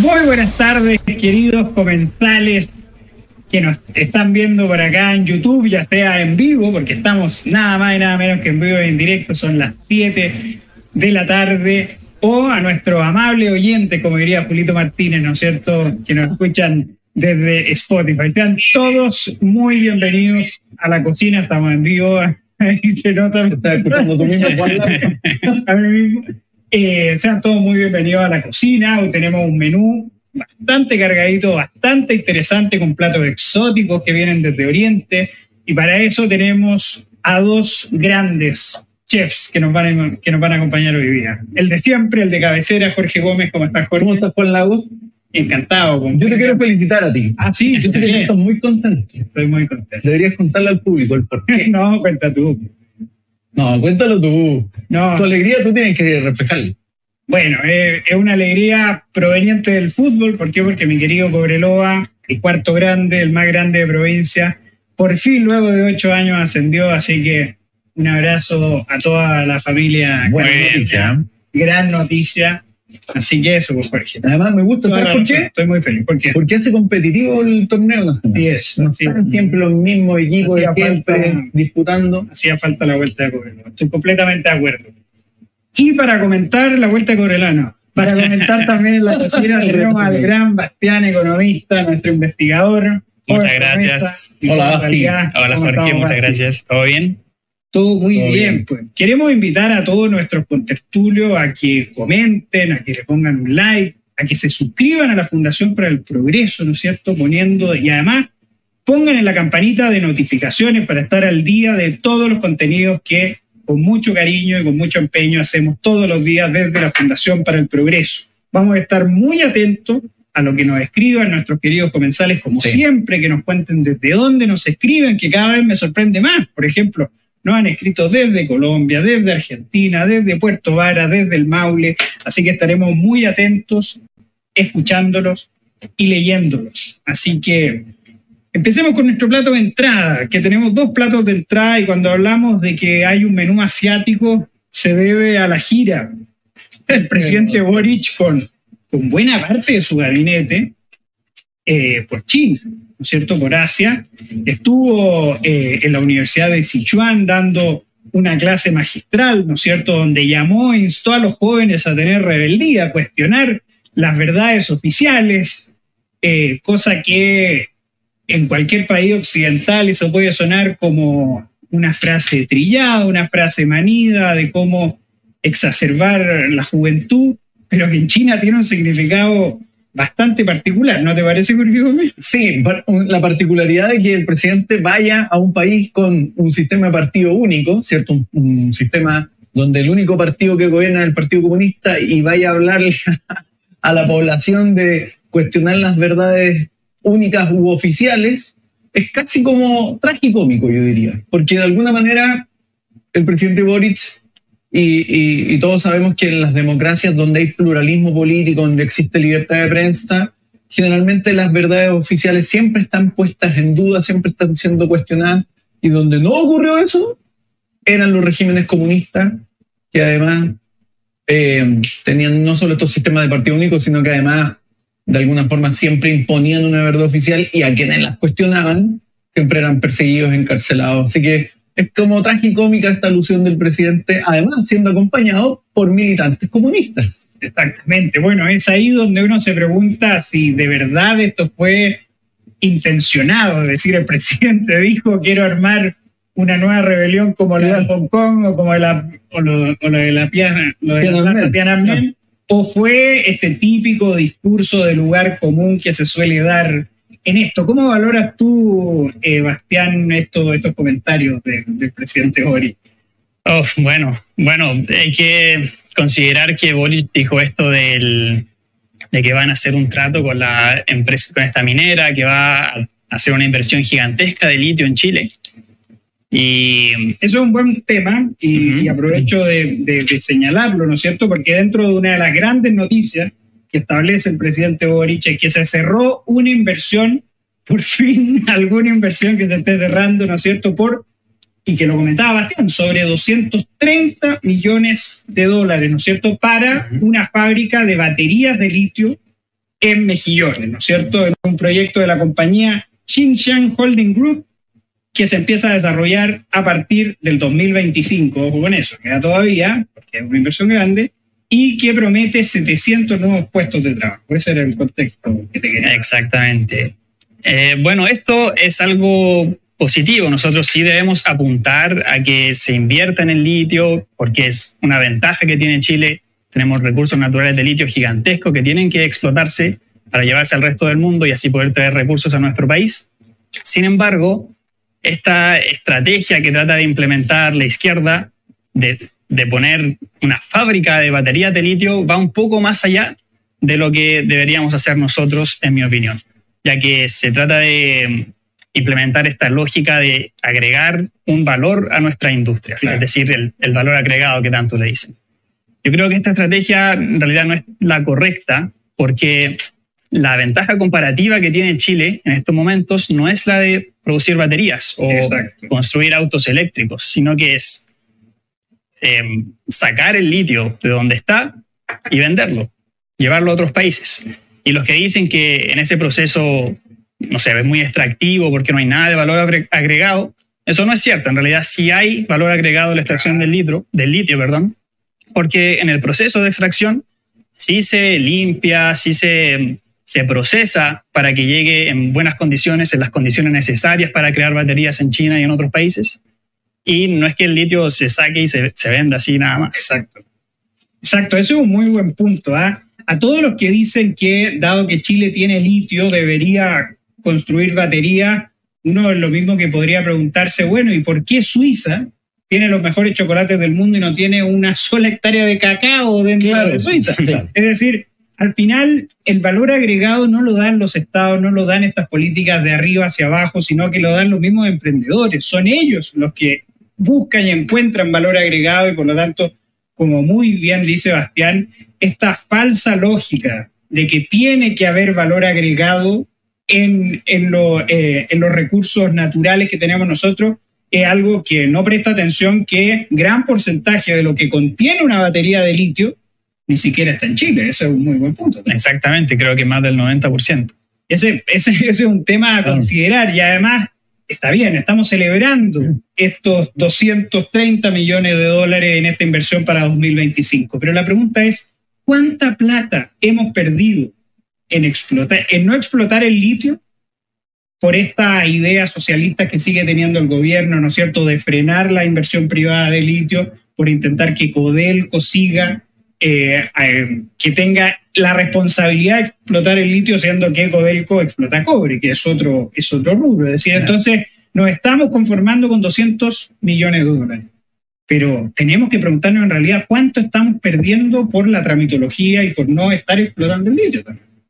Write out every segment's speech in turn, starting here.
Muy buenas tardes, queridos comensales que nos están viendo por acá en YouTube, ya sea en vivo, porque estamos nada más y nada menos que en vivo y en directo, son las 7 de la tarde, o a nuestro amable oyente, como diría Julito Martínez, ¿no es cierto?, que nos escuchan desde Spotify. Sean todos muy bienvenidos a la cocina, estamos en vivo, ahí se nota. Estás escuchando tú mismo, Juan. a mí mismo. Eh, sean todos muy bienvenidos a la cocina. Hoy tenemos un menú bastante cargadito, bastante interesante, con platos exóticos que vienen desde Oriente. Y para eso tenemos a dos grandes chefs que nos van a, que nos van a acompañar hoy día. El de siempre, el de cabecera, Jorge Gómez. ¿Cómo estás, Jorge? ¿Cómo estás, Juan Lago? Encantado. Yo te quiero felicitar a ti. Ah, sí, Yo estás muy contento. Estoy muy contento. Deberías contarle al público el por qué. No, cuenta tú. No, cuéntalo tú. No, Tu alegría tú tienes que reflejarla. Bueno, eh, es una alegría proveniente del fútbol. ¿Por qué? Porque mi querido Cobreloa, el cuarto grande, el más grande de provincia, por fin luego de ocho años ascendió. Así que un abrazo a toda la familia. Buena noticia. Gran noticia. Así que eso, pues, Jorge. Además, me gusta. ¿Sabes por qué? Estoy muy feliz. ¿Por qué? Porque hace competitivo el torneo nacional. Así es. No así están es. siempre los mismos equipos de siempre falta- disputando. hacía falta la vuelta de Cobreloa. Estoy completamente de acuerdo. Y para comentar la vuelta de Cobreloa, no. Para comentar también la cocina tenemos al gran Bastián, economista, nuestro investigador. Muchas gracias. Hola, Basti. Hola ¿Cómo Jorge, muchas gracias. ¿Todo bien? Todo muy Todo bien, bien. pues. Queremos invitar a todos nuestros contertulios a que comenten, a que le pongan un like, a que se suscriban a la Fundación para el Progreso, ¿no es cierto? Poniendo, y además pongan en la campanita de notificaciones para estar al día de todos los contenidos que con mucho cariño y con mucho empeño hacemos todos los días desde la Fundación para el Progreso. Vamos a estar muy atentos a lo que nos escriban nuestros queridos comensales, como Sí. siempre, que nos cuenten desde dónde nos escriben, que cada vez me sorprende más. Por ejemplo, nos han escrito desde Colombia, desde Argentina, desde Puerto Vara, desde el Maule, así que estaremos muy atentos, escuchándolos y leyéndolos. Así que empecemos con nuestro plato de entrada, que tenemos dos platos de entrada y cuando hablamos de que hay un menú asiático, se debe a la gira. Del presidente Boric con, con buena parte de su gabinete eh, por China, ¿no es cierto? Por Asia. Estuvo eh, en la Universidad de Sichuan dando una clase magistral, ¿no es cierto?, donde llamó e instó a los jóvenes a tener rebeldía, a cuestionar las verdades oficiales, eh, cosa que en cualquier país occidental eso puede sonar como una frase trillada, una frase manida de cómo exacerbar la juventud, pero que en China tiene un significado bastante particular, ¿no te parece, Jorge Gómez? Sí, la particularidad de que el presidente vaya a un país con un sistema de partido único, ¿cierto? Un, sistema donde el único partido que gobierna es el Partido Comunista y vaya a hablarle a la población de cuestionar las verdades únicas u oficiales, es casi como tragicómico, yo diría. Porque de alguna manera el presidente Boric y, todos sabemos que en las democracias donde hay pluralismo político, donde existe libertad de prensa, generalmente las verdades oficiales siempre están puestas en duda, siempre están siendo cuestionadas, y donde no ocurrió eso, eran los regímenes comunistas, que además eh, tenían no solo estos sistemas de partido único, sino que además de alguna forma siempre imponían una verdad oficial y a quienes las cuestionaban siempre eran perseguidos, encarcelados. Así que es como tragicómica esta alusión del presidente, además siendo acompañado por militantes comunistas. Exactamente. Bueno, es ahí donde uno se pregunta si de verdad esto fue intencionado. Es decir, el presidente dijo quiero armar una nueva rebelión como la de Claro. Hong Kong o como la, o lo, o lo de la Piana, lo de Tiananmen, o fue este típico discurso de lugar común que se suele dar en esto. ¿Cómo valoras tú, eh, Bastián, esto, estos comentarios de- del presidente Boric? Uf, bueno, bueno, hay que considerar que Boris dijo esto del, de que van a hacer un trato con la empresa, con esta minera, que va a hacer una inversión gigantesca de litio en Chile. Y Eso es un buen tema y, aprovecho de, de- de señalarlo, ¿no es cierto? Porque dentro de una de las grandes noticias que establece el presidente Boric es que se cerró una inversión, por fin alguna inversión que se esté cerrando, ¿no es cierto? Por, y que lo comentaba Bastián, sobre 230 millones de dólares, ¿no es cierto? Para una fábrica de baterías de litio en mejillones, ¿no es cierto? En un proyecto de la compañía Xinjiang Holding Group que se empieza a desarrollar a partir del 2025, ojo con eso, queda todavía, porque es una inversión grande, y que promete 700 nuevos puestos de trabajo. Ese era el contexto que te quería. Exactamente. Eh, bueno, esto es algo positivo. Nosotros sí debemos apuntar a que se invierta en el litio, porque es una ventaja que tiene Chile. Tenemos recursos naturales de litio gigantescos que tienen que explotarse para llevarse al resto del mundo y así poder traer recursos a nuestro país. Sin embargo, esta estrategia que trata de implementar la izquierda de, poner una fábrica de baterías de litio va un poco más allá de lo que deberíamos hacer nosotros, en mi opinión, ya que se trata de implementar esta lógica de agregar un valor a nuestra industria, es decir, el, el, valor agregado que tanto le dicen. Yo creo que esta estrategia en realidad no es la correcta porque la ventaja comparativa que tiene Chile en estos momentos no es la de producir baterías o construir autos eléctricos, sino que es em, sacar el litio de donde está y venderlo, llevarlo a otros países. Y los que dicen que en ese proceso, no sé, es muy extractivo porque no hay nada de valor agregado, eso no es cierto. En realidad sí hay valor agregado en la extracción del litio, del litio, perdón, porque en el proceso de extracción sí se limpia, sí se se procesa para que llegue en buenas condiciones, en las condiciones necesarias para crear baterías en China y en otros países. Y no es que el litio se saque y se, se venda así nada más. Exacto. Exacto, eso es un muy buen punto. ¿ah? A todos los que dicen que, dado que Chile tiene litio, debería construir baterías, uno es lo mismo que podría preguntarse, bueno, ¿y por qué Suiza tiene los mejores chocolates del mundo y no tiene una sola hectárea de cacao dentro de Suiza? Es decir, al final el valor agregado no lo dan los estados, no lo dan estas políticas de arriba hacia abajo, sino que lo dan los mismos emprendedores. Son ellos los que buscan y encuentran valor agregado y por lo tanto, como muy bien dice Bastián, esta falsa lógica de que tiene que haber valor agregado en, en, eh, en los recursos naturales que tenemos nosotros es algo que no presta atención que gran porcentaje de lo que contiene una batería de litio ni siquiera está en Chile. Ese es un muy buen punto. Exactamente, creo que más del 90%. Ese, ese, ese es un tema a considerar y además está bien, estamos celebrando estos 230 millones de dólares en esta inversión para 2025, pero la pregunta es, ¿cuánta plata hemos perdido en, explotar, en no explotar el litio por esta idea socialista que sigue teniendo el gobierno, ¿no es cierto?, de frenar la inversión privada de litio, por intentar que Codelco siga eh, que tenga la responsabilidad de explotar el litio, siendo que Codelco explota cobre, que es otro, es otro rubro. Es decir, entonces nos estamos conformando con 200 millones de dólares. Pero tenemos que preguntarnos en realidad cuánto estamos perdiendo por la tramitología y por no estar explotando el litio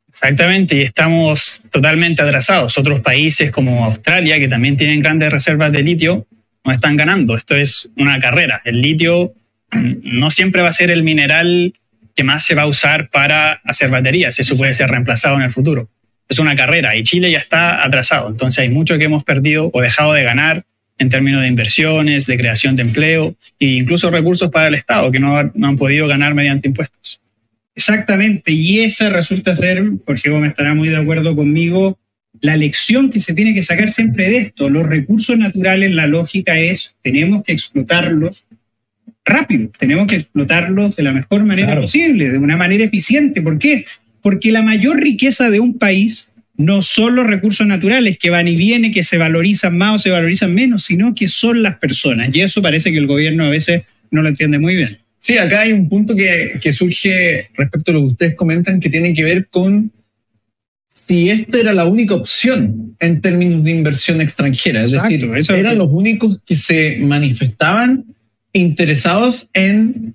Exactamente, y estamos totalmente atrasados. Otros países como Australia, que también tienen grandes reservas de litio, no están ganando. Esto es una carrera. El litio no siempre va a ser el mineral que más se va a usar para hacer baterías. Eso puede ser reemplazado en el futuro. Es una carrera y Chile ya está atrasado. Entonces hay mucho que hemos perdido o dejado de ganar en términos de inversiones, de creación de empleo e incluso recursos para el Estado que no, han podido ganar mediante impuestos. Exactamente, y esa resulta ser, Jorge Gómez estará muy de acuerdo conmigo, la lección que se tiene que sacar siempre de esto. Los recursos naturales, la lógica es, tenemos que explotarlos rápido, tenemos que explotarlos de la mejor manera posible, de una manera eficiente. ¿Por qué? Porque la mayor riqueza de un país no son los recursos naturales que van y vienen, que se valorizan más o se valorizan menos, sino que son las personas. Y eso parece que el gobierno a veces no lo entiende muy bien. Sí, acá hay un punto que, surge respecto a lo que ustedes comentan que tiene que ver con si esta era la única opción en términos de inversión extranjera. Es decir, eran los únicos que se manifestaban interesados en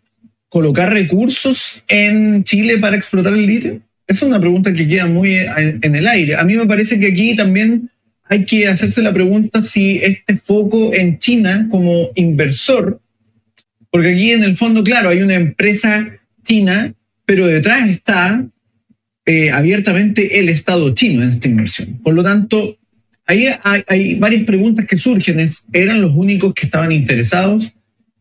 colocar recursos en Chile para explotar el litio? Esa es una pregunta que queda muy en el aire. A mí me parece que aquí también hay que hacerse la pregunta si este foco en China como inversor, porque aquí en el fondo, claro, hay una empresa china, pero detrás está eh, abiertamente el Estado chino en esta inversión. Por lo tanto, ahí hay, hay varias preguntas que surgen. ¿Eran los únicos que estaban interesados?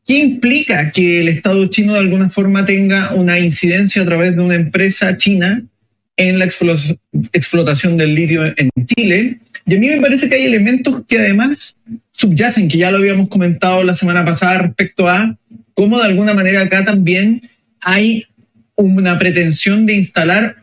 ¿Qué implica que el Estado chino de alguna forma tenga una incidencia a través de una empresa china en la explotación del litio en Chile. Y a mí me parece que hay elementos que además subyacen, que ya lo habíamos comentado la semana pasada respecto a cómo de alguna manera acá también hay una pretensión de instalar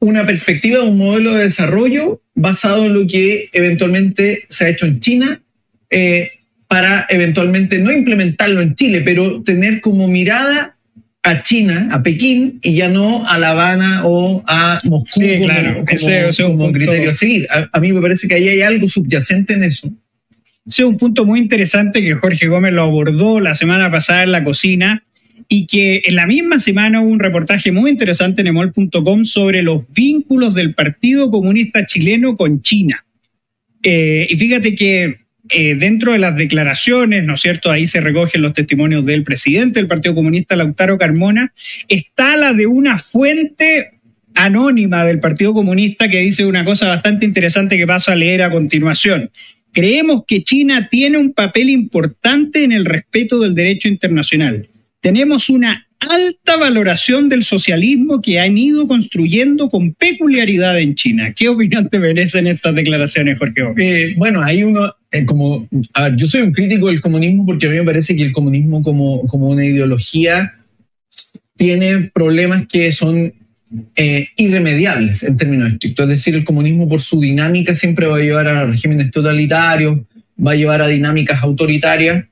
una perspectiva, un modelo de desarrollo basado en lo que eventualmente se ha hecho en China, eh, para eventualmente no implementarlo en Chile, pero tener como mirada a China, a Pekín, y ya no a La Habana o a Moscú sí, claro. ese, un criterio a seguir. A, mí me parece que ahí hay algo subyacente en eso. Ese es un punto muy interesante que Jorge Gómez lo abordó la semana pasada en la cocina y que en la misma semana hubo un reportaje muy interesante en emol.com sobre los vínculos del Partido Comunista Chileno con China. Eh, y fíjate que eh, dentro de las declaraciones, ¿no es cierto? Ahí se recogen los testimonios del presidente del Partido Comunista, Lautaro Carmona, está la de una fuente anónima del Partido Comunista que dice una cosa bastante interesante que paso a leer a continuación. Creemos que China tiene un papel importante en el respeto del derecho internacional tenemos una alta valoración del socialismo que han ido construyendo con peculiaridad en China. ¿Qué opinión te merecen estas declaraciones, Jorge? Eh, bueno, hay uno, eh, como, a ver, yo soy un crítico del comunismo porque a mí me parece que el comunismo como, como una ideología tiene problemas que son eh, irremediables en términos estrictos. Es decir, el comunismo por su dinámica siempre va a llevar a regímenes totalitarios, va a llevar a dinámicas autoritarias.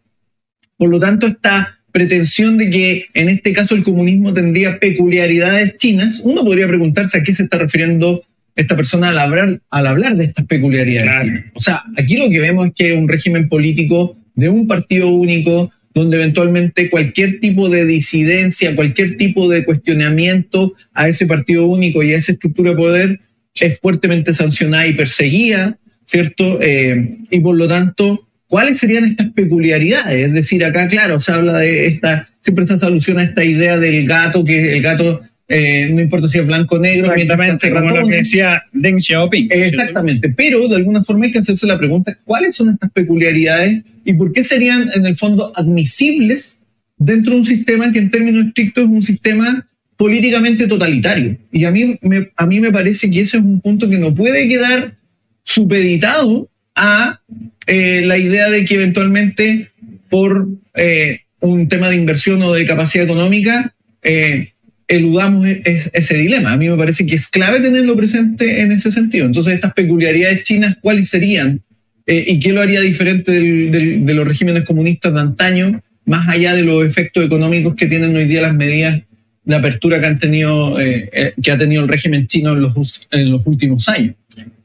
Por lo tanto, está pretensión de que en este caso el comunismo tendría peculiaridades chinas, uno podría preguntarse a qué se está refiriendo esta persona al hablar, al hablar de estas peculiaridades. O sea, aquí lo que vemos es que un régimen político de un partido único, donde eventualmente cualquier tipo de disidencia, cualquier tipo de cuestionamiento a ese partido único y a esa estructura de poder es fuertemente sancionada y perseguida, ¿cierto? Eh, y por lo tanto, ¿Cuáles serían estas peculiaridades? Es decir, acá, claro, se habla de esta, siempre se hace alusión a esta idea del gato, que el gato eh, no importa si es blanco o negro. Exactamente, como lo que decía Deng Xiaoping. Exactamente, pero de alguna forma hay que hacerse la pregunta, ¿cuáles son estas peculiaridades y por qué serían en el fondo admisibles dentro de un sistema que en términos estrictos es un sistema políticamente totalitario? Y a mí me, a mí me parece que ese es un punto que no puede quedar supeditado a eh, la idea de que eventualmente por eh, un tema de inversión o de capacidad económica eh, eludamos e-, ese dilema. A mí me parece que es clave tenerlo presente en ese sentido. Entonces, estas peculiaridades chinas, ¿cuáles serían? ¿Y qué lo haría diferente de los regímenes comunistas de antaño, más allá de los efectos económicos que tienen hoy día las medidas de apertura que, han tenido, que ha tenido el régimen chino en los, en los últimos años?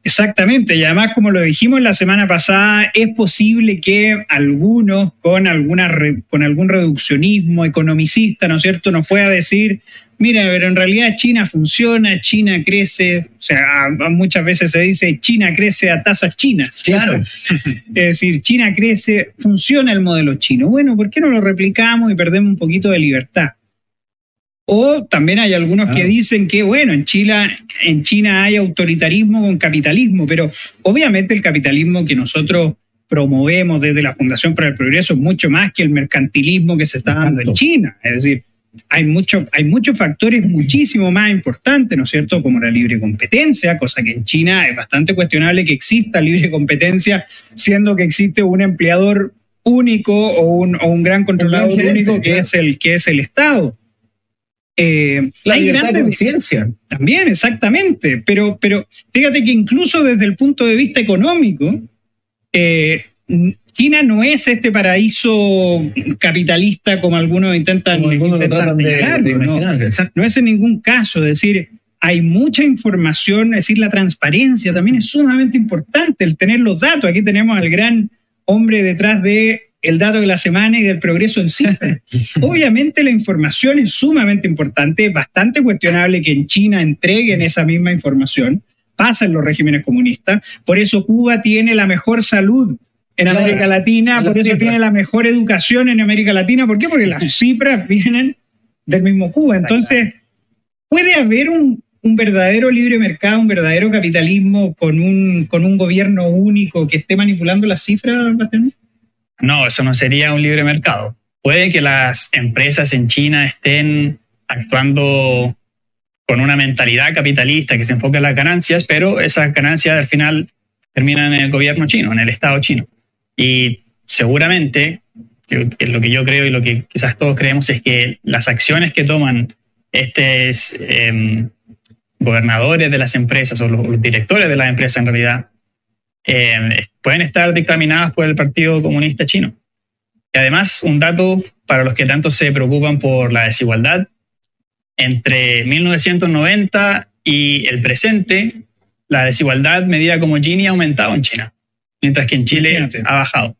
Exactamente, y además, como lo dijimos la semana pasada, es posible que algunos con, alguna con algún reduccionismo economicista, ¿no es cierto?, nos pueda decir, mira, pero en realidad China funciona, China crece, o sea, muchas veces se dice China crece a tasas chinas. Claro. es decir, China crece, funciona el modelo chino. Bueno, ¿por qué no lo replicamos y perdemos un poquito de libertad? O también hay algunos que dicen que, bueno, en China, en China hay autoritarismo con capitalismo, pero obviamente el capitalismo que nosotros promovemos desde la Fundación para el Progreso es mucho más que el mercantilismo que se está dando en China. Es decir, hay, mucho, hay muchos factores muchísimo más importantes, ¿no es cierto?, como la libre competencia, cosa que en China es bastante cuestionable que exista libre competencia, siendo que existe un empleador único o un, o un gran controlador único que, es el, que es el Estado. Eh, la hay libertad de conciencia. También, exactamente. Pero, pero fíjate que incluso desde el punto de vista económico, eh, China no es este paraíso capitalista como algunos intentan, como algunos no, es en ningún caso. Es decir, hay mucha información, es decir, la transparencia también es sumamente importante, el tener los datos. Aquí tenemos al gran hombre detrás de el dato de la semana y del progreso en sí. Obviamente la información es sumamente importante, es bastante cuestionable que en China entreguen esa misma información, pasa en los regímenes comunistas, por eso Cuba tiene la mejor salud en América Latina, por eso tiene la mejor educación en América Latina, ¿por qué? Porque las cifras vienen del mismo Cuba. Entonces, puede haber un, verdadero libre mercado, un verdadero capitalismo con un, con un gobierno único que esté manipulando las cifras, Bastián? No, eso no sería un libre mercado. Puede que las empresas en China estén actuando con una mentalidad capitalista que se enfoca en las ganancias, pero esas ganancias al final terminan en el gobierno chino, en el Estado chino. Y seguramente, lo que yo creo y lo que quizás todos creemos, es que las acciones que toman estos em, gobernadores de las empresas o los, directores de las empresas en realidad em, pueden estar dictaminadas por el Partido Comunista Chino. Y además, un dato para los que tanto se preocupan por la desigualdad, entre 1990 y el presente, la desigualdad medida como Gini ha aumentado en China, mientras que en Chile ha bajado.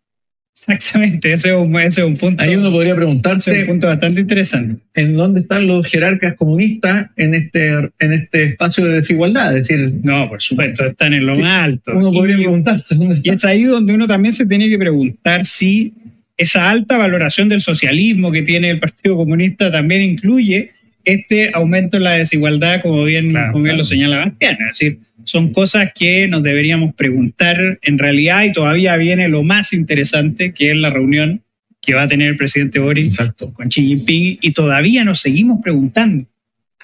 Exactamente, ese es, un, punto. Ahí uno podría preguntarse. un punto bastante interesante. ¿En dónde están los jerarcas comunistas en este, en este espacio de desigualdad? Es decir, no, por supuesto, están en lo más alto. Uno podría preguntarse. Y es ahí donde uno también se tiene que preguntar si esa alta valoración del socialismo que tiene el Partido Comunista también incluye este aumento en la desigualdad, como bien, como bien lo señala Bastián. Es decir, son cosas que nos deberíamos preguntar en realidad y todavía viene lo más interesante, que es la reunión que va a tener el presidente Boris con Xi Jinping y todavía nos seguimos preguntando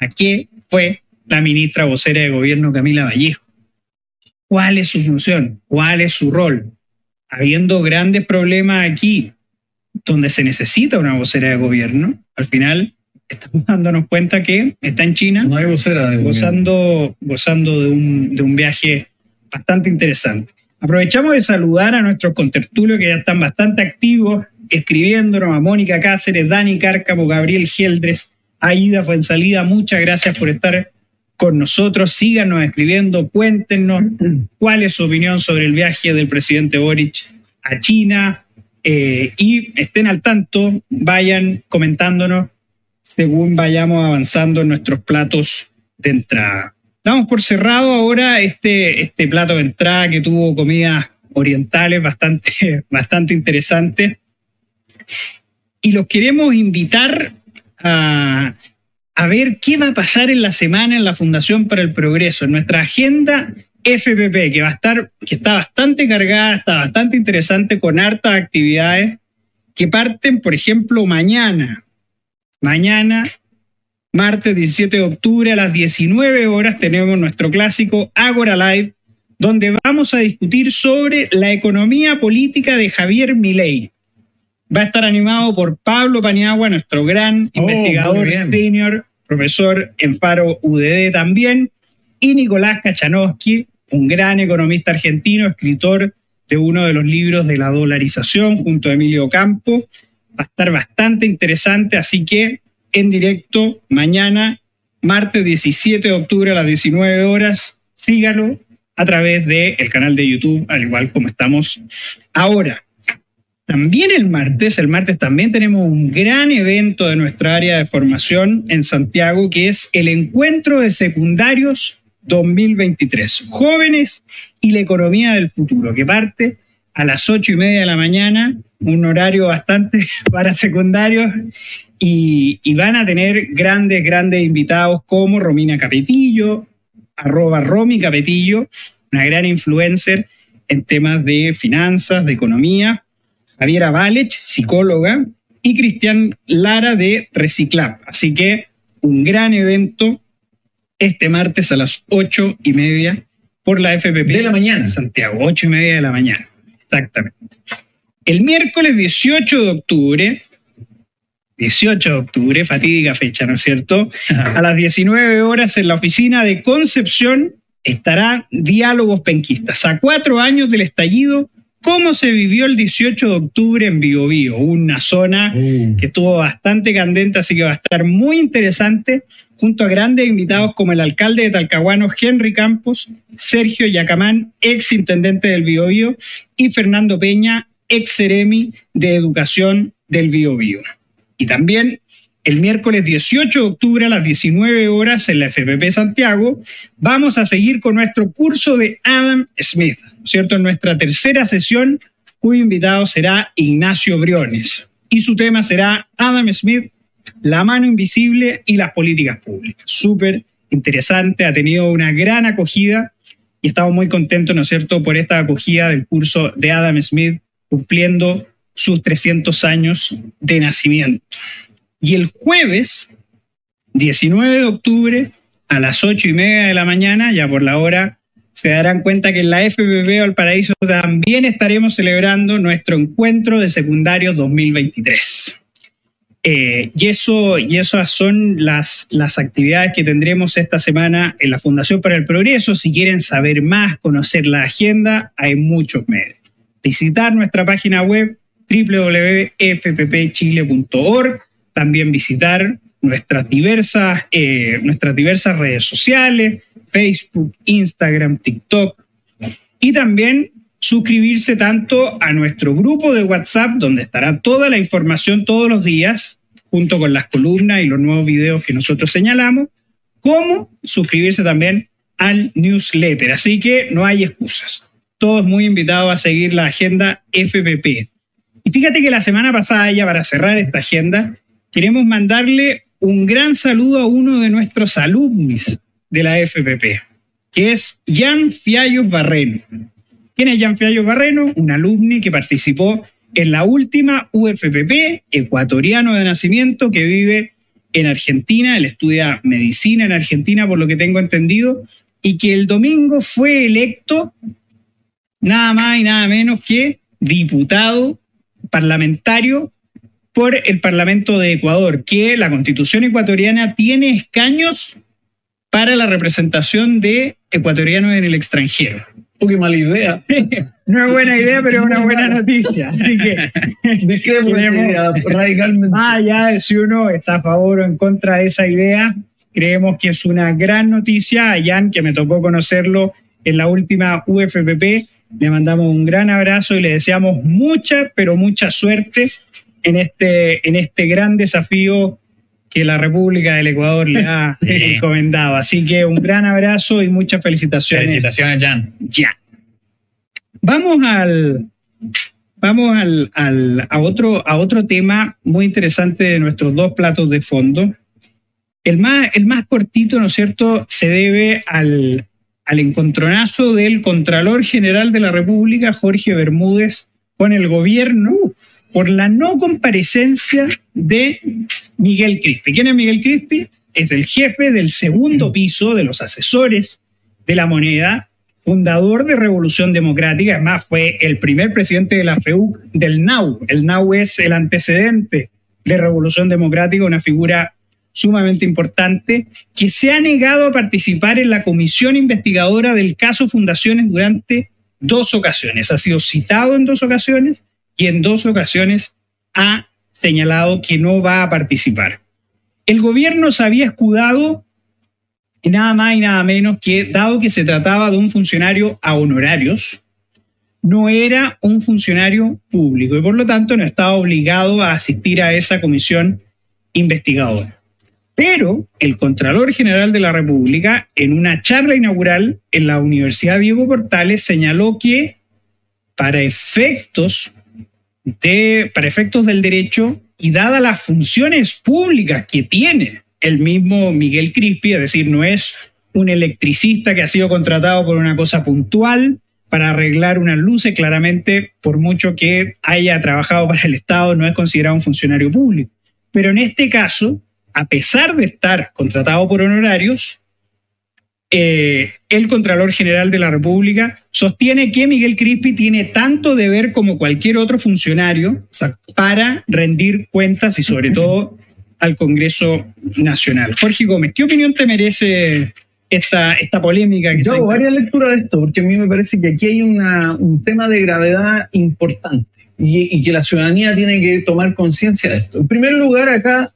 a qué fue la ministra vocera de gobierno Camila Vallejo. ¿Cuál es su función? ¿Cuál es su rol? Habiendo grandes problemas aquí donde se necesita una vocera de gobierno, al final estamos dándonos cuenta que está en China gozando, gozando de, un, de un viaje bastante interesante. Aprovechamos de saludar a nuestros contertulios que ya están bastante activos, escribiéndonos a Mónica Cáceres, Dani Cárcamo, Gabriel Geldres, Aida Fuensalida, muchas gracias por estar con nosotros. Síganos escribiendo, cuéntenos cuál es su opinión sobre el viaje del presidente Boric a China eh, y estén al tanto, vayan comentándonos según vayamos avanzando en nuestros platos de entrada. Damos por cerrado ahora este, este plato de entrada que tuvo comidas orientales bastante, bastante interesantes. Y los queremos invitar a, a ver qué va a pasar en la semana en la Fundación para el Progreso, en nuestra agenda FPP, que va a estar, que está bastante cargada, está bastante interesante, con hartas actividades que parten, por ejemplo, mañana, Mañana, martes 17 de octubre a las 19 horas, tenemos nuestro clásico Agora Live, donde vamos a discutir sobre la economía política de Javier Milei. Va a estar animado por Pablo Paniagua, nuestro gran oh, investigador senior, profesor en Faro UDD también, y Nicolás Kachanowski, un gran economista argentino, escritor de uno de los libros de la dolarización junto a Emilio Campo va a estar bastante interesante, así que en directo mañana, martes 17 de octubre a las 19 horas, sígalo a través del canal de YouTube, al igual como estamos ahora. También el martes, el martes también tenemos un gran evento de nuestra área de formación en Santiago, que es el Encuentro de Secundarios 2023, Jóvenes y la Economía del Futuro, que parte a las ocho y media de la mañana, un horario bastante para secundarios, y, van a tener grandes, grandes invitados como Romina Capetillo, arroba Romy Capetillo, una gran influencer en temas de finanzas, de economía, Javiera Valech, psicóloga, y Cristian Lara de Reciclab. Así que un gran evento este martes a las ocho y media por la FPP. De la mañana. Santiago, ocho y media de la mañana. Exactamente. El miércoles 18 de octubre, 18 de octubre, fatídica fecha, ¿no es cierto? A las 19 horas en la oficina de Concepción estará Diálogos Penquistas. A cuatro años del estallido, cómo se vivió el 18 de octubre en Biobío, una zona uh. que estuvo bastante candente, así que va a estar muy interesante, junto a grandes invitados como el alcalde de Talcahuano, Henry Campos, Sergio Yacamán, ex intendente del Biobío, y Fernando Peña, ex seremi de Educación del Biobío. Y también el miércoles 18 de octubre a las 19 horas en la FPP Santiago, vamos a seguir con nuestro curso de Adam Smith, ¿cierto? En nuestra tercera sesión, cuyo invitado será Ignacio Briones. Y su tema será Adam Smith, la mano invisible y las políticas públicas. Súper interesante, ha tenido una gran acogida y estamos muy contentos, ¿no es cierto?, por esta acogida del curso de Adam Smith, cumpliendo sus 300 años de nacimiento. Y el jueves 19 de octubre a las ocho y media de la mañana, ya por la hora, se darán cuenta que en la FPP Valparaíso también estaremos celebrando nuestro encuentro de secundarios 2023. Eh, y, eso, y esas son las, las actividades que tendremos esta semana en la Fundación para el Progreso. Si quieren saber más, conocer la agenda, hay muchos medios. Visitar nuestra página web www.fppchile.org, también visitar nuestras diversas, eh, nuestras diversas redes sociales, Facebook, Instagram, TikTok, y también suscribirse tanto a nuestro grupo de WhatsApp, donde estará toda la información todos los días, junto con las columnas y los nuevos videos que nosotros señalamos, como suscribirse también al newsletter. Así que no hay excusas. Todos muy invitados a seguir la agenda FPP. Y fíjate que la semana pasada, ya para cerrar esta agenda, queremos mandarle un gran saludo a uno de nuestros alumnos de la FPP, que es Jan Fiallos Barreno. ¿Quién es Jan Fiallos Barreno? Un alumni que participó en la última UFPP, ecuatoriano de nacimiento, que vive en Argentina. Él estudia medicina en Argentina, por lo que tengo entendido, y que el domingo fue electo nada más y nada menos que diputado parlamentario por el Parlamento de Ecuador, que la constitución ecuatoriana tiene escaños para la representación de ecuatorianos en el extranjero. Oh, qué mala idea. no es buena idea, pero es una buena noticia. Así que radicalmente. Ah, ya, si uno está a favor o en contra de esa idea, creemos que es una gran noticia. A Jan, que me tocó conocerlo en la última UFPP, le mandamos un gran abrazo y le deseamos mucha, pero mucha suerte en este, en este gran desafío que la República del Ecuador le ha encomendado. Así que un gran abrazo y muchas felicitaciones. Felicitaciones, Jan. Ya. Vamos al. Vamos al, a, otro, a otro tema muy interesante de nuestros dos platos de fondo. El más, el más cortito, ¿no es cierto?, se debe al, al encontronazo del Contralor General de la República, Jorge Bermúdez, con el gobierno por la no comparecencia de Miguel Crispi. ¿Quién es Miguel Crispi? Es el jefe del segundo piso de los asesores de la moneda, fundador de Revolución Democrática, además fue el primer presidente de la FEUC del NAU. El NAU es el antecedente de Revolución Democrática, una figura sumamente importante, que se ha negado a participar en la comisión investigadora del caso Fundaciones durante dos ocasiones. Ha sido citado en dos ocasiones y en dos ocasiones ha señalado que no va a participar. El gobierno se había escudado nada más y nada menos que, dado que se trataba de un funcionario a honorarios, no era un funcionario público y por lo tanto no estaba obligado a asistir a esa comisión investigadora. Pero el Contralor General de la República, en una charla inaugural en la Universidad Diego Portales, señaló que para efectos, de, para efectos del derecho y dadas las funciones públicas que tiene el mismo Miguel Crispi, es decir, no es un electricista que ha sido contratado por una cosa puntual para arreglar unas luces, claramente, por mucho que haya trabajado para el Estado, no es considerado un funcionario público. Pero en este caso, a pesar de estar contratado por honorarios, eh, el Contralor General de la República sostiene que Miguel Crispi tiene tanto deber como cualquier otro funcionario para rendir cuentas y sobre todo al Congreso Nacional. Jorge Gómez, ¿qué opinión te merece esta, esta polémica? Que Yo hago varias lecturas de esto, porque a mí me parece que aquí hay una, un tema de gravedad importante y, y que la ciudadanía tiene que tomar conciencia de esto. En primer lugar, acá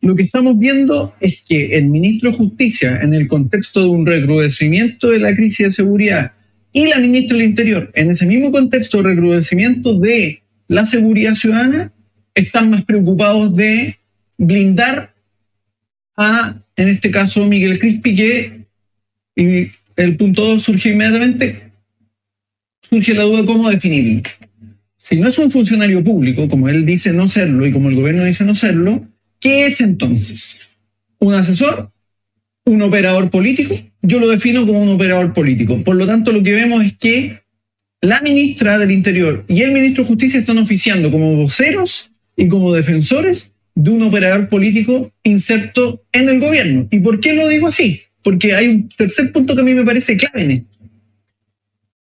lo que estamos viendo es que el ministro de Justicia, en el contexto de un recrudecimiento de la crisis de seguridad, y la ministra del Interior, en ese mismo contexto de recrudecimiento de la seguridad ciudadana, están más preocupados de blindar a, en este caso, Miguel Crispi, que y el punto 2 surge inmediatamente, surge la duda cómo definirlo. Si no es un funcionario público, como él dice no serlo y como el gobierno dice no serlo, ¿Qué es entonces? ¿Un asesor? ¿Un operador político? Yo lo defino como un operador político. Por lo tanto, lo que vemos es que la ministra del Interior y el ministro de Justicia están oficiando como voceros y como defensores de un operador político inserto en el gobierno. ¿Y por qué lo digo así? porque hay un tercer punto que a mí me parece clave en esto.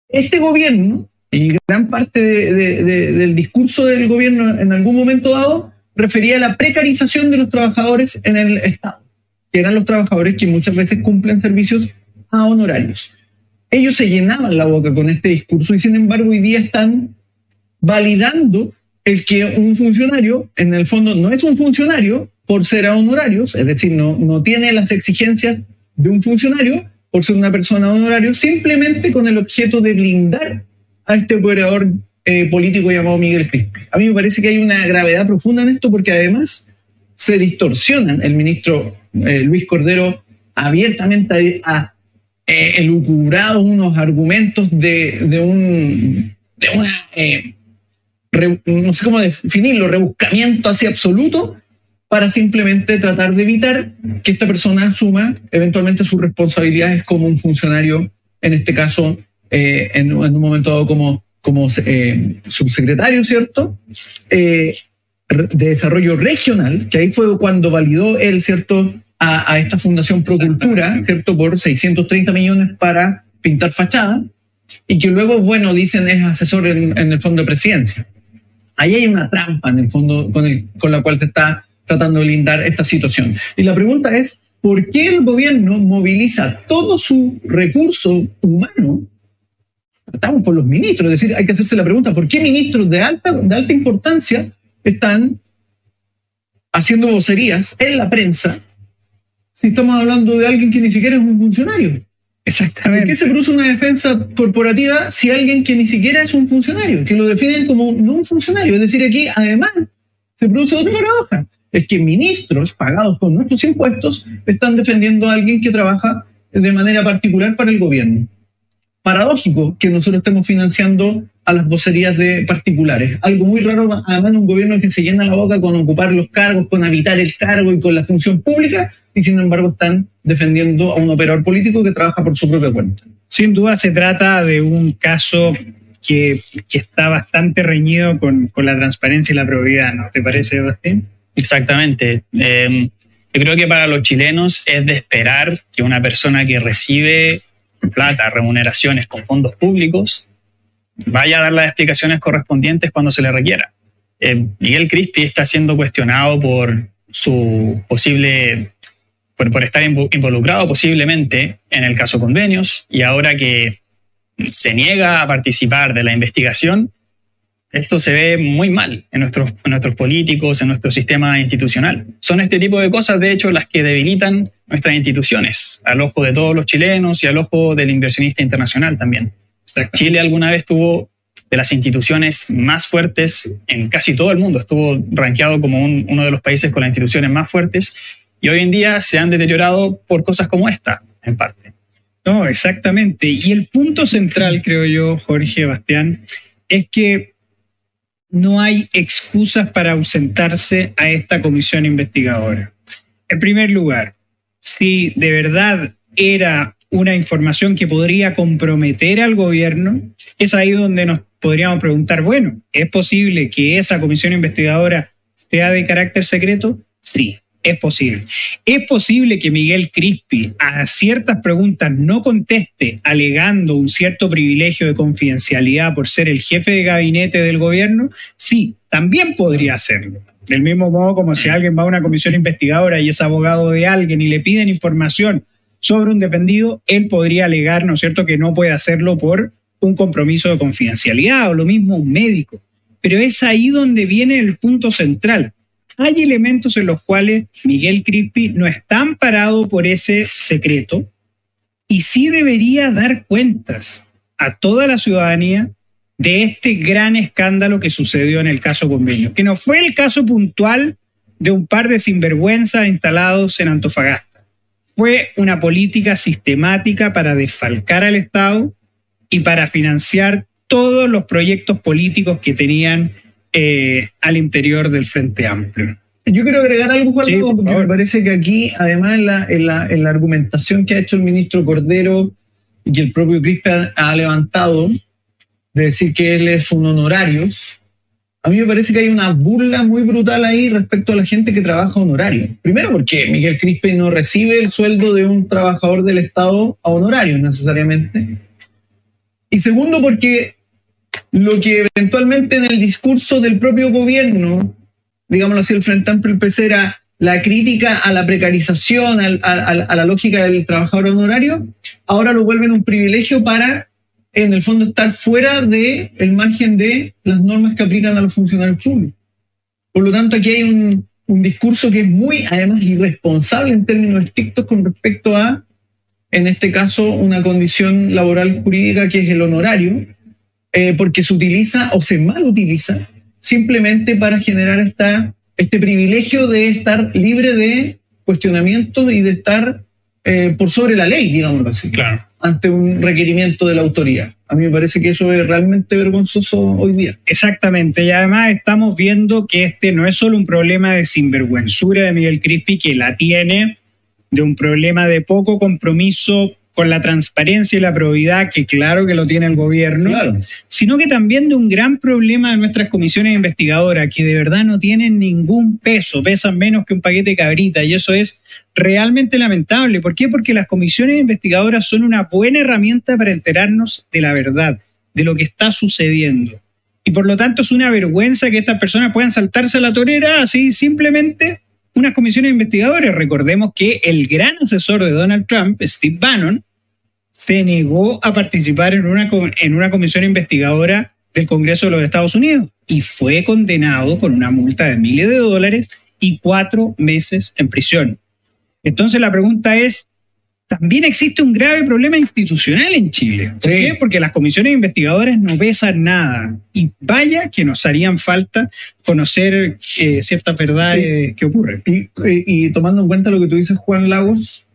Este gobierno, y gran parte del discurso del gobierno en algún momento dado, refería a la precarización de los trabajadores en el Estado, que eran los trabajadores que muchas veces cumplen servicios a honorarios. Ellos se llenaban la boca con este discurso y sin embargo hoy día están validando el que un funcionario, en el fondo, no es un funcionario por ser a honorarios, es decir, no, no tiene las exigencias de un funcionario por ser una persona honorario, simplemente con el objeto de blindar a este operador eh, político llamado Miguel Crispi. A mí me parece que hay una gravedad profunda en esto porque además se distorsionan. El ministro eh, Luis Cordero abiertamente ha eh, elucubrado unos argumentos de, de un no sé cómo definirlo, rebuscamiento así absoluto para simplemente tratar de evitar que esta persona asuma eventualmente sus responsabilidades como un funcionario, en este caso, en, un momento dado como, como eh, subsecretario, ¿cierto? Eh, de desarrollo regional, que ahí fue cuando validó él, ¿cierto? A, esta Fundación Procultura, ¿cierto? Por 630 millones para pintar fachada, y que luego, bueno, dicen es asesor en, en el Fondo de Presidencia ahí hay una trampa en el fondo con, el, con la cual se está tratando de lindar esta situación. Y la pregunta es, ¿por qué el gobierno moviliza todo su recurso humano? Estamos por los ministros, es decir, hay que hacerse la pregunta, ¿por qué ministros de alta, de alta importancia están haciendo vocerías en la prensa si estamos hablando de alguien que ni siquiera es un funcionario? Exactamente. ¿Por qué se produce una defensa corporativa si alguien que ni siquiera es un funcionario, que lo definen como no un funcionario? Es decir, aquí además se produce otra paradoja. Es que ministros pagados con nuestros impuestos están defendiendo a alguien que trabaja de manera particular para el gobierno. Paradójico que nosotros estemos financiando a las vocerías de particulares. Algo muy raro, además, en un gobierno que se llena la boca con ocupar los cargos, con habitar el cargo y con la función pública, y sin embargo están defendiendo a un operador político que trabaja por su propia cuenta. Sin duda se trata de un caso que, que está bastante reñido con, con, la transparencia y la probidad, ¿no te parece, Bastián? Exactamente. Eh, yo creo que para los chilenos es de esperar que una persona que recibe plata, remuneraciones con fondos públicos, vaya a dar las explicaciones correspondientes cuando se le requiera. Eh, Miguel Crispi está siendo cuestionado por su posible por, por estar involucrado posiblemente en el caso convenios y ahora que se niega a participar de la investigación, esto se ve muy mal en nuestros, en nuestros políticos, en nuestro sistema institucional. Son este tipo de cosas, de hecho, las que debilitan nuestras instituciones, al ojo de todos los chilenos y al ojo del inversionista internacional también. Chile alguna vez tuvo de las instituciones más fuertes en casi todo el mundo, estuvo rankeado como uno de los países con las instituciones más fuertes y hoy en día se han deteriorado por cosas como esta, en parte. No, exactamente. Y el punto central, creo yo, Jorge Bastián, es que no hay excusas para ausentarse a esta comisión investigadora. En primer lugar, si de verdad era una información que podría comprometer al gobierno, es ahí donde nos podríamos preguntar, bueno, ¿es posible que esa comisión investigadora sea de carácter secreto? Sí, es posible. Es posible que Miguel Crispi a ciertas preguntas no conteste alegando un cierto privilegio de confidencialidad por ser el jefe de gabinete del gobierno. Sí, también podría hacerlo. Del mismo modo como si alguien va a una comisión investigadora y es abogado de alguien y le piden información sobre un defendido, él podría alegar, ¿no es cierto?, que no puede hacerlo por un compromiso de confidencialidad o lo mismo un médico. Pero es ahí donde viene el punto central hay elementos en los cuales Miguel Crispi no está amparado por ese secreto y sí debería dar cuentas a toda la ciudadanía de este gran escándalo que sucedió en el caso convenio, que no fue el caso puntual de un par de sinvergüenzas instalados en Antofagasta. Fue una política sistemática para desfalcar al Estado y para financiar todos los proyectos políticos que tenían eh, al interior del Frente Amplio. Yo quiero agregar algo, Juan, porque me parece que aquí, además, en la, en, la, en la, argumentación que ha hecho el ministro Cordero y que el propio Crispe ha, levantado, de decir que él es un honorarios, a mí me parece que hay una burla muy brutal ahí respecto a la gente que trabaja honorario. Primero porque Miguel Crispe no recibe el sueldo de un trabajador del Estado a honorario necesariamente. Y segundo porque lo que eventualmente en el discurso del propio gobierno, digámoslo así, el Frente Amplio PC era la crítica a la precarización, a la lógica del trabajador honorario, ahora lo vuelven un privilegio para en el fondo estar fuera del el margen de las normas que aplican a los funcionarios públicos. Por lo tanto, aquí hay un, un discurso que es muy, además, irresponsable en términos estrictos con respecto a, en este caso, una condición laboral jurídica que es el honorario, eh, porque se utiliza o se mal utiliza simplemente para generar esta, este privilegio de estar libre de cuestionamientos y de estar eh, por sobre la ley, digámoslo así. Claro ante un requerimiento de la autoridad. A mí me parece que eso es realmente vergonzoso hoy día. Exactamente, y además estamos viendo que este no es solo un problema de sinvergüenzura de Miguel Crispi, que la tiene, de un problema de poco compromiso con la transparencia y la probidad, que claro que lo tiene el gobierno, sino que también de un gran problema de nuestras comisiones investigadoras, que de verdad no tienen ningún peso, pesan menos que un paquete de cabrita, y eso es realmente lamentable. ¿Por qué? Porque las comisiones investigadoras son una buena herramienta para enterarnos de la verdad, de lo que está sucediendo. Y por lo tanto es una vergüenza que estas personas puedan saltarse a la torera así simplemente unas comisiones investigadoras. Recordemos que el gran asesor de Donald Trump, Steve Bannon, se negó a participar en una, en una comisión investigadora del Congreso de los Estados Unidos y fue condenado con una multa de miles de dólares y cuatro meses en prisión. Entonces la pregunta es, también existe un grave problema institucional en Chile. ¿Por qué? Porque las comisiones investigadoras no pesan nada. Y vaya que nos harían falta conocer eh, ciertas verdades que ocurren. Y, tomando en cuenta lo que tú dices, Juan Lagos,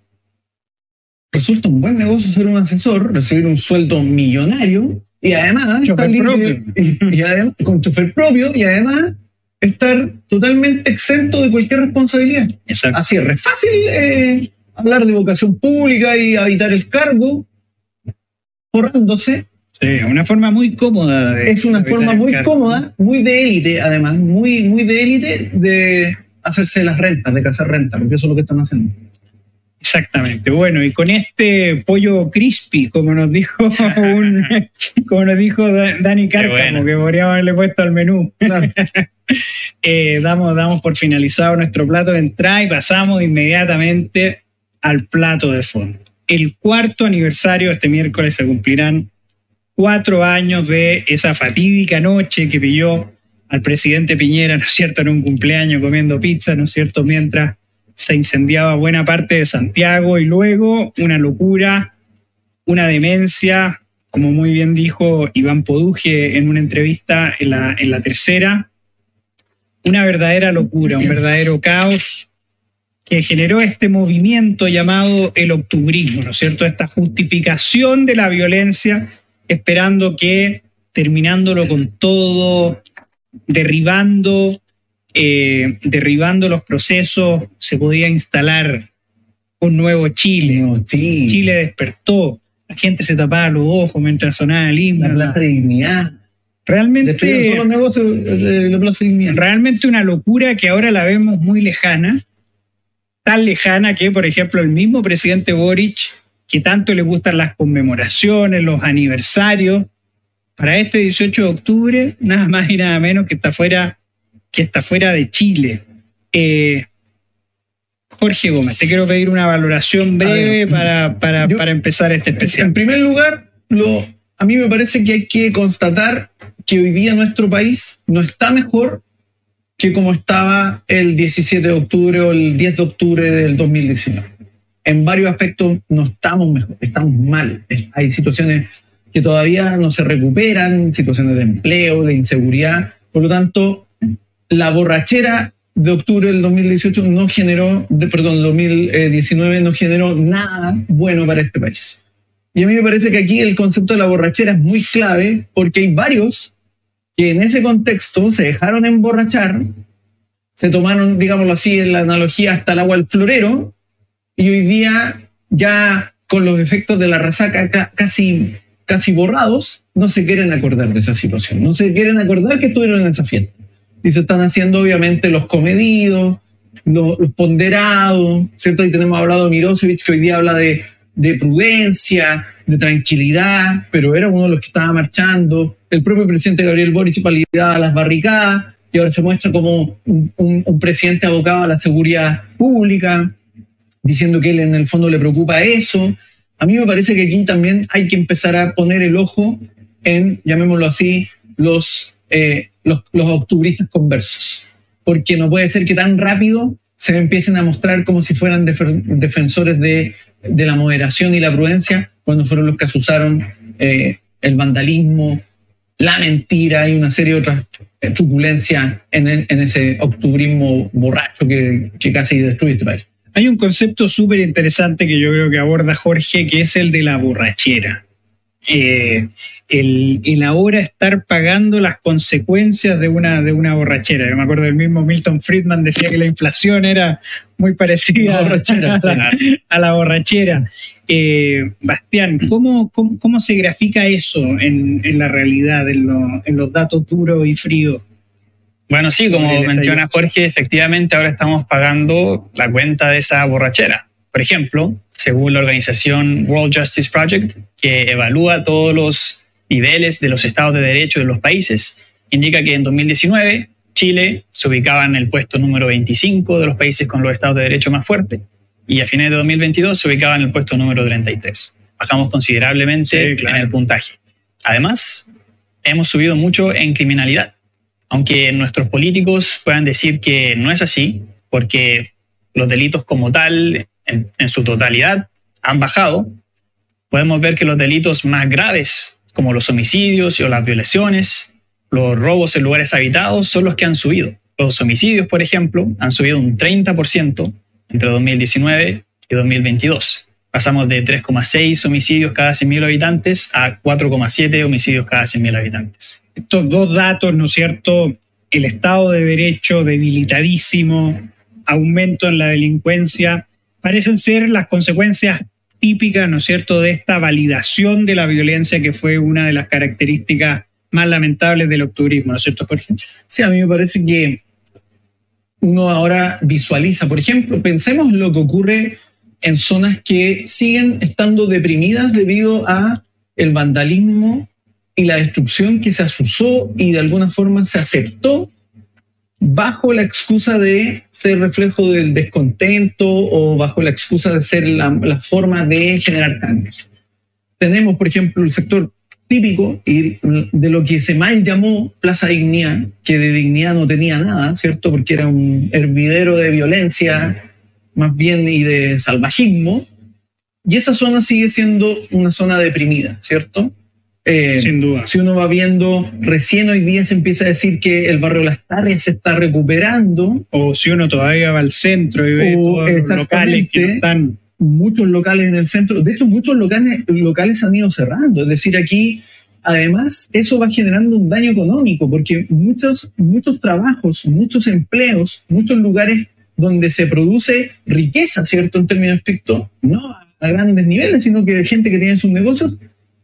resulta un buen negocio ser un asesor, recibir un sueldo millonario y además estar propio. Y, además, con chofer propio y además estar totalmente exento de cualquier responsabilidad. Así es, es fácil. Eh, hablar de vocación pública y habitar el cargo, forrándose. Sí, una forma muy cómoda. es una forma muy cómoda, muy de élite, además, muy, muy de élite de hacerse las rentas, de cazar rentas, porque eso es lo que están haciendo. Exactamente. Bueno, y con este pollo crispy, como nos dijo un, como nos dijo Dani Cárcamo, que podríamos haberle puesto al menú. Eh, damos, damos por finalizado nuestro plato de entrada y pasamos inmediatamente al plato de fondo. El cuarto aniversario, este miércoles se cumplirán cuatro años de esa fatídica noche que pilló al presidente Piñera, ¿no es cierto?, en un cumpleaños comiendo pizza, ¿no es cierto?, mientras se incendiaba buena parte de Santiago y luego una locura, una demencia, como muy bien dijo Iván Poduje en una entrevista en la, en la tercera, una verdadera locura, un verdadero caos, que generó este movimiento llamado el octubrismo, ¿no es cierto? Esta justificación de la violencia, esperando que terminándolo con todo, derribando, eh, derribando los procesos, se podía instalar un nuevo Chile. Chile despertó, la gente se tapaba los ojos mientras sonaba el himno. La Plaza de Dignidad. Realmente, todos los negocios de la Plaza de Dignidad. Realmente una locura que ahora la vemos muy lejana, tan lejana que, por ejemplo, el mismo presidente Boric, que tanto le gustan las conmemoraciones, los aniversarios, para este 18 de octubre, nada más y nada menos que está fuera, que está fuera de Chile. Eh, Jorge Gómez, te quiero pedir una valoración breve para, para, para, empezar este especial. En primer lugar, lo, a mí me parece que hay que constatar que hoy día nuestro país no está mejor que como estaba el 17 de octubre o el 10 de octubre del 2019. En varios aspectos no estamos mejor, estamos mal. Hay situaciones que todavía no se recuperan, situaciones de empleo, de inseguridad. Por lo tanto, la borrachera de octubre del 2018 no generó, de, perdón, 2019 no generó nada bueno para este país. Y a mí me parece que aquí el concepto de la borrachera es muy clave porque hay varios que en ese contexto se dejaron emborrachar, se tomaron, digámoslo así, en la analogía hasta el agua al florero, y hoy día ya con los efectos de la resaca casi, casi borrados, no se quieren acordar de esa situación, no se quieren acordar que estuvieron en esa fiesta. Y se están haciendo obviamente los comedidos, los, ponderados, ¿cierto? Y tenemos hablado de que hoy día habla de, de prudencia, de tranquilidad, pero era uno de los que estaba marchando. El propio presidente Gabriel Boric validaba las barricadas y ahora se muestra como un, presidente abocado a la seguridad pública, diciendo que él en el fondo le preocupa eso. A mí me parece que aquí también hay que empezar a poner el ojo en, llamémoslo así, los, eh, los octubristas conversos. Porque no puede ser que tan rápido se empiecen a mostrar como si fueran defensores de, de, la moderación y la prudencia, cuando fueron los que asusaron eh, el vandalismo, la mentira y una serie de otras eh, truculencias en, en ese octubrismo borracho que, que casi destruye este país. Hay un concepto súper interesante que yo creo que aborda Jorge, que es el de la borrachera. Eh, el, el, ahora estar pagando las consecuencias de una, de una borrachera. Yo me acuerdo del mismo Milton Friedman decía que la inflación era muy parecida a, la borrachera. Eh, Bastián, ¿cómo, cómo, se grafica eso en, en la realidad, en, en, los datos duros y fríos? Bueno, sí, como menciona Jorge, efectivamente ahora estamos pagando la cuenta de esa borrachera. Por ejemplo, según la organización World Justice Project, que evalúa todos los niveles de los estados de derecho de los países, indica que en 2019 Chile se ubicaba en el puesto número 25 de los países con los estados de derecho más fuertes y a fines de 2022 se ubicaba en el puesto número 33. Bajamos considerablemente en el puntaje. Además, hemos subido mucho en criminalidad, aunque nuestros políticos puedan decir que no es así, porque los delitos como tal, en, en su totalidad, han bajado, podemos ver que los delitos más graves, como los homicidios o las violaciones, los robos en lugares habitados, son los que han subido. Los homicidios, por ejemplo, han subido un 30% entre 2019 y 2022. Pasamos de 3,6 homicidios cada 100.000 habitantes a 4,7 homicidios cada 100.000 habitantes. Estos dos datos, ¿no es cierto? El Estado de Derecho debilitadísimo, aumento en la delincuencia, parecen ser las consecuencias típicas, ¿no es cierto?, de esta validación de la violencia que fue una de las características más lamentables del octubrismo, ¿no es cierto, Jorge? Sí, a mí me parece que uno ahora visualiza, por ejemplo, pensemos lo que ocurre en zonas que siguen estando deprimidas debido a el vandalismo y la destrucción que se asusó y de alguna forma se aceptó bajo la excusa de ser reflejo del descontento o bajo la excusa de ser la, la forma de generar cambios. Tenemos, por ejemplo, el sector típico de lo que se mal llamó Plaza Dignidad, que de dignidad no tenía nada, ¿cierto? Porque era un hervidero de violencia más bien y de salvajismo. Y esa zona sigue siendo una zona deprimida, ¿cierto? Eh, Sin duda. Si uno va viendo, recién hoy día se empieza a decir que el barrio Las Tarrias se está recuperando. O si uno todavía va al centro y ve todos los locales que están. Muchos locales en el centro. De hecho, muchos locales, locales han ido cerrando. Es decir, aquí, además, eso va generando un daño económico, porque muchos, muchos trabajos, muchos empleos, muchos lugares donde se produce riqueza, ¿cierto? En términos estrictos, no a grandes niveles, sino que gente que tiene sus negocios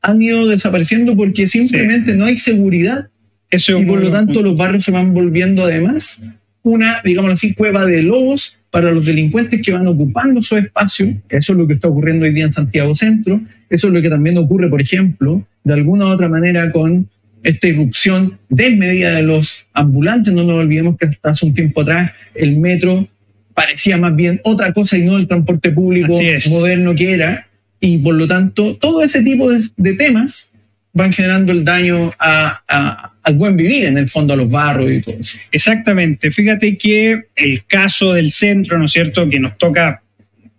han ido desapareciendo porque simplemente no hay seguridad Eso y por lo tanto los barrios se van volviendo además una, digamos así, cueva de lobos para los delincuentes que van ocupando su espacio. Eso es lo que está ocurriendo hoy día en Santiago Centro. Eso es lo que también ocurre, por ejemplo, de alguna u otra manera con esta irrupción desmedida de los ambulantes. No nos olvidemos que hasta hace un tiempo atrás el metro parecía más bien otra cosa y no el transporte público moderno que era. Y por lo tanto, todo ese tipo de, temas van generando el daño al buen vivir, en el fondo, a los barrios y todo eso. Exactamente. Fíjate que el caso del centro, ¿no es cierto?, que nos toca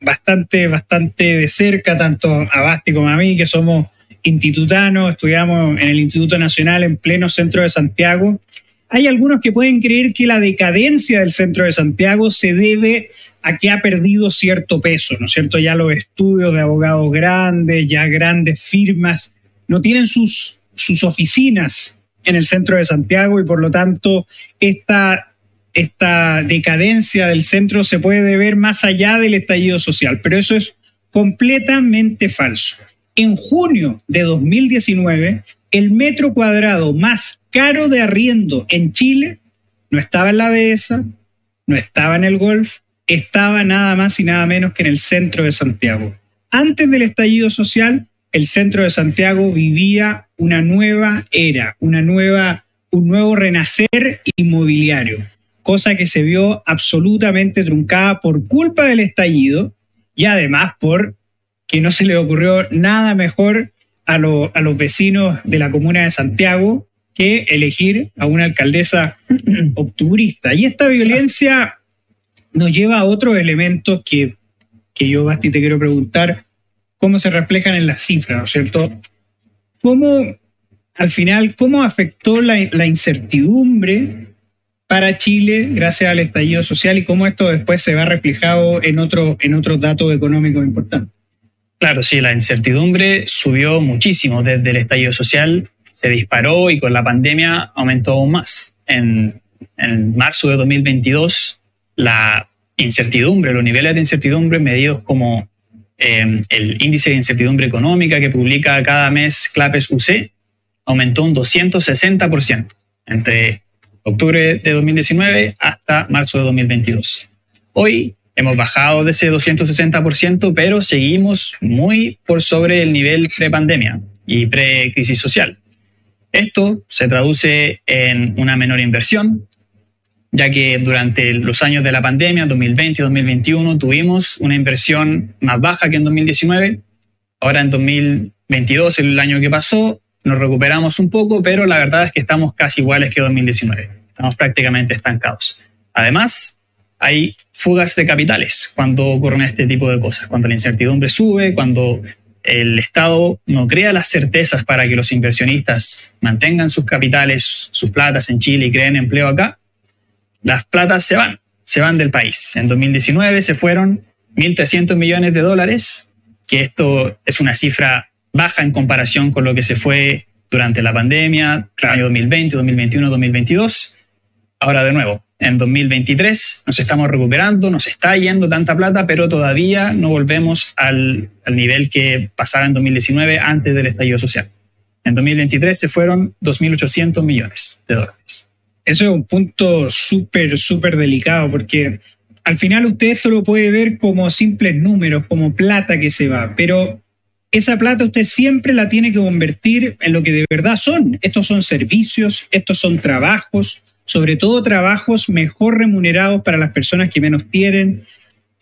bastante, bastante de cerca, tanto a Basti como a mí, que somos institutanos, estudiamos en el Instituto Nacional en pleno centro de Santiago. Hay algunos que pueden creer que la decadencia del centro de Santiago se debe a que ha perdido cierto peso, ¿no es cierto? Ya los estudios de abogados grandes, ya grandes firmas, no tienen sus, sus oficinas en el centro de Santiago y por lo tanto esta, esta decadencia del centro se puede ver más allá del estallido social, pero eso es completamente falso. en junio de 2019, el metro cuadrado más caro de arriendo en Chile no estaba en la dehesa, no estaba en el Golf, estaba nada más y nada menos que en el centro de Santiago. Antes del estallido social, el centro de Santiago vivía una nueva era, una nueva, un nuevo renacer inmobiliario, cosa que se vio absolutamente truncada por culpa del estallido y además por que no se le ocurrió nada mejor a, a los vecinos de la comuna de Santiago que elegir a una alcaldesa octubrista. Y esta violencia nos lleva a otros elementos que, que yo, Basti, te quiero preguntar, cómo se reflejan en las cifras, ¿no es cierto? ¿Cómo, al final, cómo afectó la, incertidumbre para Chile gracias al estallido social y cómo esto después se va reflejado en, otro, en otros datos económicos importantes? Claro, sí, la incertidumbre subió muchísimo desde el estallido social, se disparó y con la pandemia aumentó aún más. En, en marzo de 2022 la incertidumbre, los niveles de incertidumbre medidos como eh, el índice de incertidumbre económica que publica cada mes CLAPES UC, aumentó un 260% entre octubre de 2019 hasta marzo de 2022. Hoy hemos bajado de ese 260%, pero seguimos muy por sobre el nivel pre-pandemia y pre-crisis social. Esto se traduce en una menor inversión, ya que durante los años de la pandemia, 2020 y 2021, tuvimos una inversión más baja que en 2019. Ahora en 2022, el año que pasó, nos recuperamos un poco, pero la verdad es que estamos casi iguales que 2019. Estamos prácticamente estancados. Además, hay fugas de capitales cuando ocurren este tipo de cosas, cuando la incertidumbre sube, cuando el Estado no crea las certezas para que los inversionistas mantengan sus capitales, sus platas en Chile y creen empleo acá, las platas se van, se van del país. En 2019 se fueron 1.300 millones de dólares, que esto es una cifra baja en comparación con lo que se fue durante la pandemia, el año 2020, 2021, 2022. Ahora de nuevo, en 2023 nos estamos recuperando, nos está yendo tanta plata, pero todavía no volvemos al, al nivel que pasaba en 2019 antes del estallido social. En 2023 se fueron 2.800 millones de dólares. Eso es un punto súper, súper delicado porque al final usted esto lo puede ver como simples números, como plata que se va, pero esa plata usted siempre la tiene que convertir en lo que de verdad son. Estos son servicios, estos son trabajos, sobre todo trabajos mejor remunerados para las personas que menos tienen,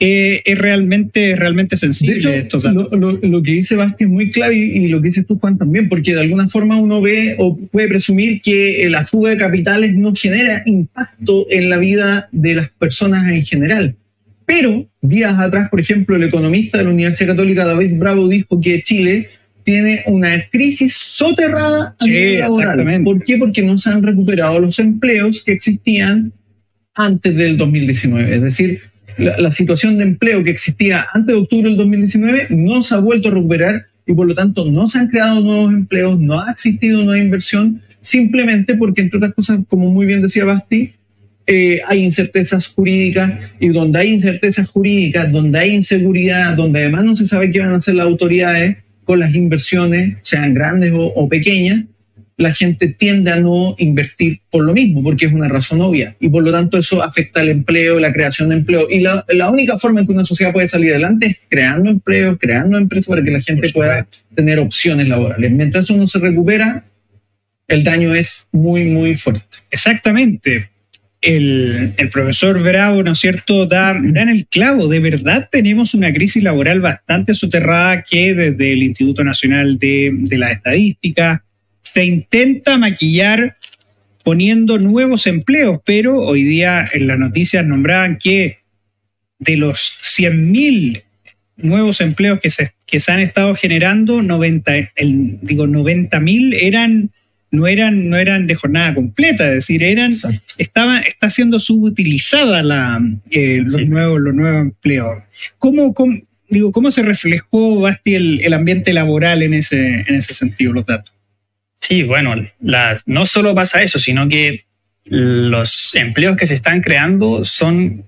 eh, es realmente, realmente sensible. De hecho, lo, que dice Basti es muy clave y, lo que dices tú, Juan, también, porque de alguna forma uno ve o puede presumir que la fuga de capitales no genera impacto en la vida de las personas en general. Pero días atrás, por ejemplo, el economista de la Universidad Católica David Bravo dijo que Chile tiene una crisis soterrada a nivel laboral. ¿Por qué? Porque no se han recuperado los empleos que existían antes del 2019. Es decir, la, situación de empleo que existía antes de octubre del 2019 no se ha vuelto a recuperar y por lo tanto no se han creado nuevos empleos, no ha existido nueva inversión, simplemente porque, entre otras cosas, como muy bien decía Basti, eh, hay incertezas jurídicas y donde hay incertezas jurídicas, donde hay inseguridad, donde además no se sabe qué van a hacer las autoridades con las inversiones, sean grandes o pequeñas, la gente tiende a no invertir por lo mismo, porque es una razón obvia. Y por lo tanto eso afecta al empleo, la creación de empleo. Y la, única forma en que una sociedad puede salir adelante es creando empleo, creando empresas para que la gente pueda tener opciones laborales. Mientras eso no se recupera, el daño es muy, muy fuerte. Exactamente. El, profesor Bravo, ¿no es cierto?, da, en el clavo. De verdad tenemos una crisis laboral bastante soterrada que desde el Instituto Nacional de, de la Estadística, se intenta maquillar poniendo nuevos empleos, pero hoy día en las noticias nombraban que de los 100.000 nuevos empleos que se, que se han estado generando, 90, el, digo, 90.000 eran no eran, no eran de jornada completa, es decir, eran, estaba, está siendo subutilizada la, eh, los, nuevos, los nuevos empleos. ¿Cómo, digo, ¿Cómo se reflejó, Basti, el, el ambiente laboral en ese, en ese sentido, los datos? Sí, bueno, las, no solo pasa eso, sino que los empleos que se están creando son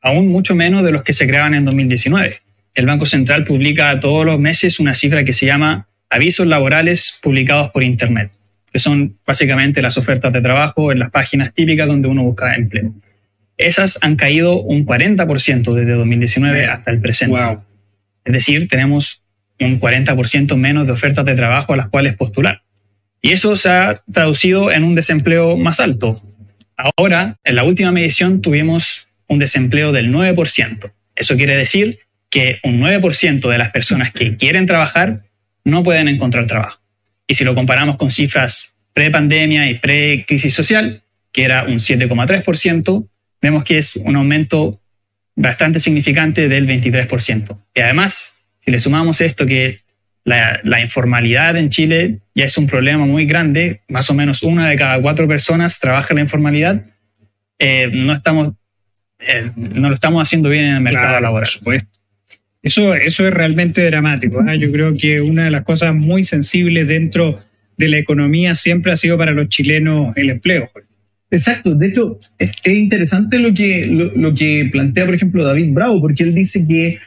aún mucho menos de los que se creaban en 2019. el Banco Central publica todos los meses una cifra que se llama avisos laborales publicados por Internet, que son básicamente las ofertas de trabajo en las páginas típicas donde uno busca empleo. Esas han caído un 40% desde 2019 hasta el presente. Es decir, tenemos un 40% menos de ofertas de trabajo a las cuales postular. Y eso se ha traducido en un desempleo más alto. Ahora, en la última medición, tuvimos un desempleo del 9%. Eso quiere decir que un 9% de las personas que quieren trabajar no pueden encontrar trabajo. Y si lo comparamos con cifras pre-pandemia y pre-crisis social, que era un 7,3%, vemos que es un aumento bastante significante del 23%. Y además, si le sumamos esto que la, informalidad en Chile ya es un problema muy grande, más o menos una de cada cuatro personas trabaja en la informalidad, eh, no, estamos, eh, no lo estamos haciendo bien en el mercado laboral. Eso, eso es realmente dramático. ¿eh? Yo creo que una de las cosas muy sensibles dentro de la economía siempre ha sido para los chilenos el empleo. Exacto, de hecho es interesante lo que, lo, que plantea, por ejemplo, David Bravo, porque él dice que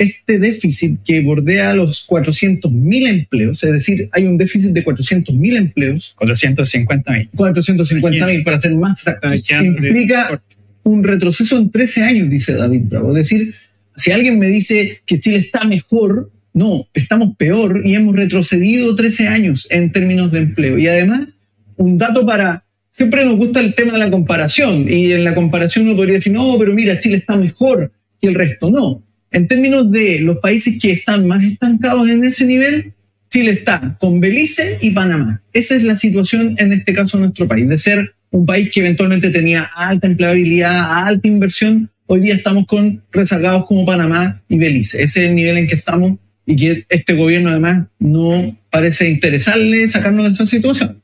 este déficit que bordea los 400.000 empleos, es decir, hay un déficit de 400.000 empleos. 450.000. 450.000, para ser más exacto. Implica un retroceso en 13 años, dice David Bravo. Es decir, si alguien me dice que Chile está mejor, no, estamos peor y hemos retrocedido 13 años en términos de empleo. Y además, un dato para siempre nos gusta el tema de la comparación y en la comparación uno podría decir, no, pero mira, Chile está mejor que el resto. No, en términos de los países que están más estancados en ese nivel, Chile está con Belice y Panamá. Esa es la situación en este caso de nuestro país, de ser un país que eventualmente tenía alta empleabilidad, alta inversión, hoy día estamos con rezagados como Panamá y Belice. Ese es el nivel en que estamos y que este gobierno además no parece interesarle sacarnos de esa situación.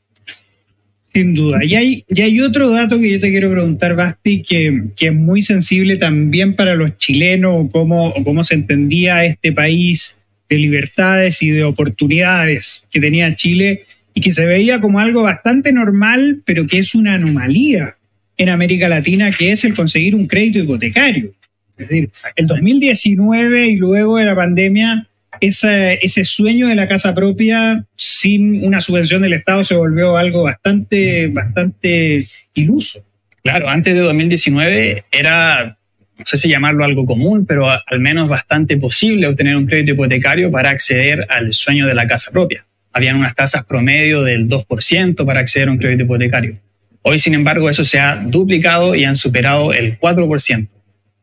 Sin duda. Y hay, y hay otro dato que yo te quiero preguntar, Basti, que, que es muy sensible también para los chilenos, o cómo, o cómo se entendía este país de libertades y de oportunidades que tenía Chile y que se veía como algo bastante normal, pero que es una anomalía en América Latina, que es el conseguir un crédito hipotecario. Es decir, el 2019 y luego de la pandemia ese, sueño de la casa propia sin una subvención del Estado se volvió algo bastante, bastante iluso. Claro, antes de 2019 era, no sé si llamarlo algo común, pero al menos bastante posible obtener un crédito hipotecario para acceder al sueño de la casa propia. Habían unas tasas promedio del 2% para acceder a un crédito hipotecario. Hoy, sin embargo, eso se ha duplicado y han superado el 4%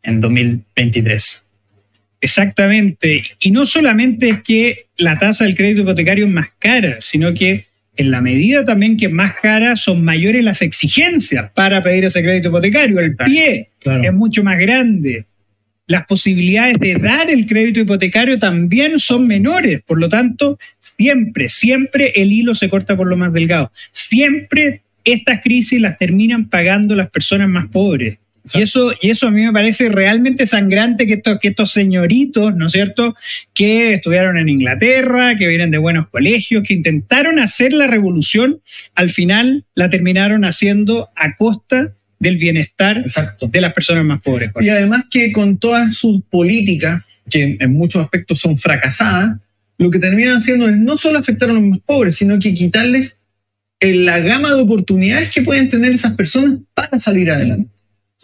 en 2023. Exactamente. Y no solamente es que la tasa del crédito hipotecario es más cara, sino que en la medida también que es más cara, son mayores las exigencias para pedir ese crédito hipotecario. El pie es mucho más grande. Las posibilidades de dar el crédito hipotecario también son menores. Por lo tanto, siempre, siempre el hilo se corta por lo más delgado. Siempre estas crisis las terminan pagando las personas más pobres. Y eso, y eso a mí me parece realmente sangrante que estos, que estos señoritos, ¿no es cierto?, que estudiaron en Inglaterra, que vienen de buenos colegios, que intentaron hacer la revolución, al final la terminaron haciendo a costa del bienestar de las personas más pobres. Y además que con todas sus políticas, que en muchos aspectos son fracasadas, lo que terminan haciendo es no solo afectar a los más pobres, sino que quitarles la gama de oportunidades que pueden tener esas personas para salir adelante.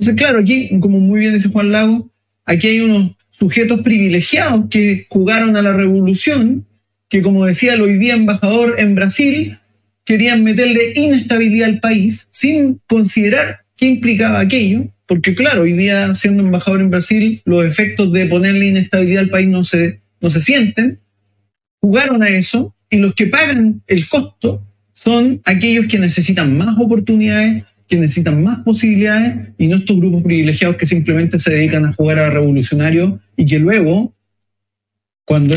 Entonces, claro, aquí, como muy bien dice Juan Lago, aquí hay unos sujetos privilegiados que jugaron a la revolución, que como decía el hoy día embajador en Brasil, querían meterle inestabilidad al país sin considerar qué implicaba aquello, porque claro, hoy día siendo embajador en Brasil, los efectos de ponerle inestabilidad al país no se, no se sienten, jugaron a eso y los que pagan el costo son aquellos que necesitan más oportunidades, que necesitan más posibilidades y no estos grupos privilegiados que simplemente se dedican a jugar a revolucionario y que luego, cuando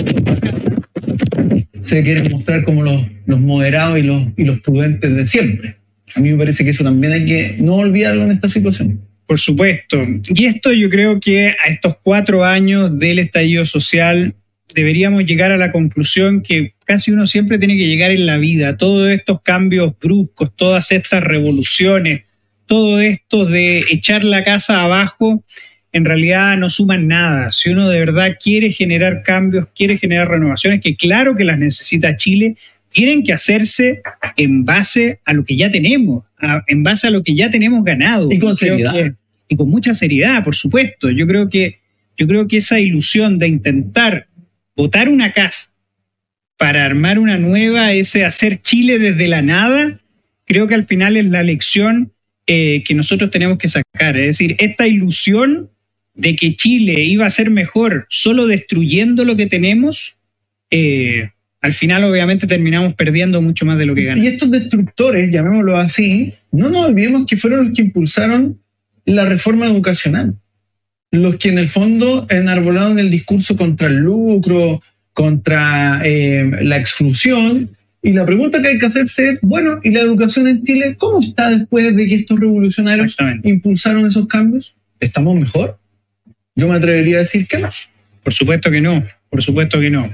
se quieren mostrar como los, los moderados y los, y los prudentes de siempre. A mí me parece que eso también hay que no olvidarlo en esta situación. Por supuesto. Y esto yo creo que a estos cuatro años del estallido social deberíamos llegar a la conclusión que casi uno siempre tiene que llegar en la vida. Todos estos cambios bruscos, todas estas revoluciones, todo esto de echar la casa abajo, en realidad no suman nada. Si uno de verdad quiere generar cambios, quiere generar renovaciones, que claro que las necesita Chile, tienen que hacerse en base a lo que ya tenemos, en base a lo que ya tenemos ganado. Y con seriedad. y con mucha seriedad, por supuesto. Yo creo que, yo creo que esa ilusión de intentar votar una casa para armar una nueva, ese hacer Chile desde la nada, creo que al final es la lección eh, que nosotros tenemos que sacar. Es decir, esta ilusión de que Chile iba a ser mejor solo destruyendo lo que tenemos, eh, al final obviamente terminamos perdiendo mucho más de lo que ganamos. Y estos destructores, llamémoslo así, no nos olvidemos que fueron los que impulsaron la reforma educacional. Los que en el fondo enarbolaron el discurso contra el lucro, contra eh, la exclusión. Y la pregunta que hay que hacerse es, bueno, ¿y la educación en Chile cómo está después de que estos revolucionarios impulsaron esos cambios? ¿Estamos mejor? Yo me atrevería a decir que no. Por supuesto que no, por supuesto que no.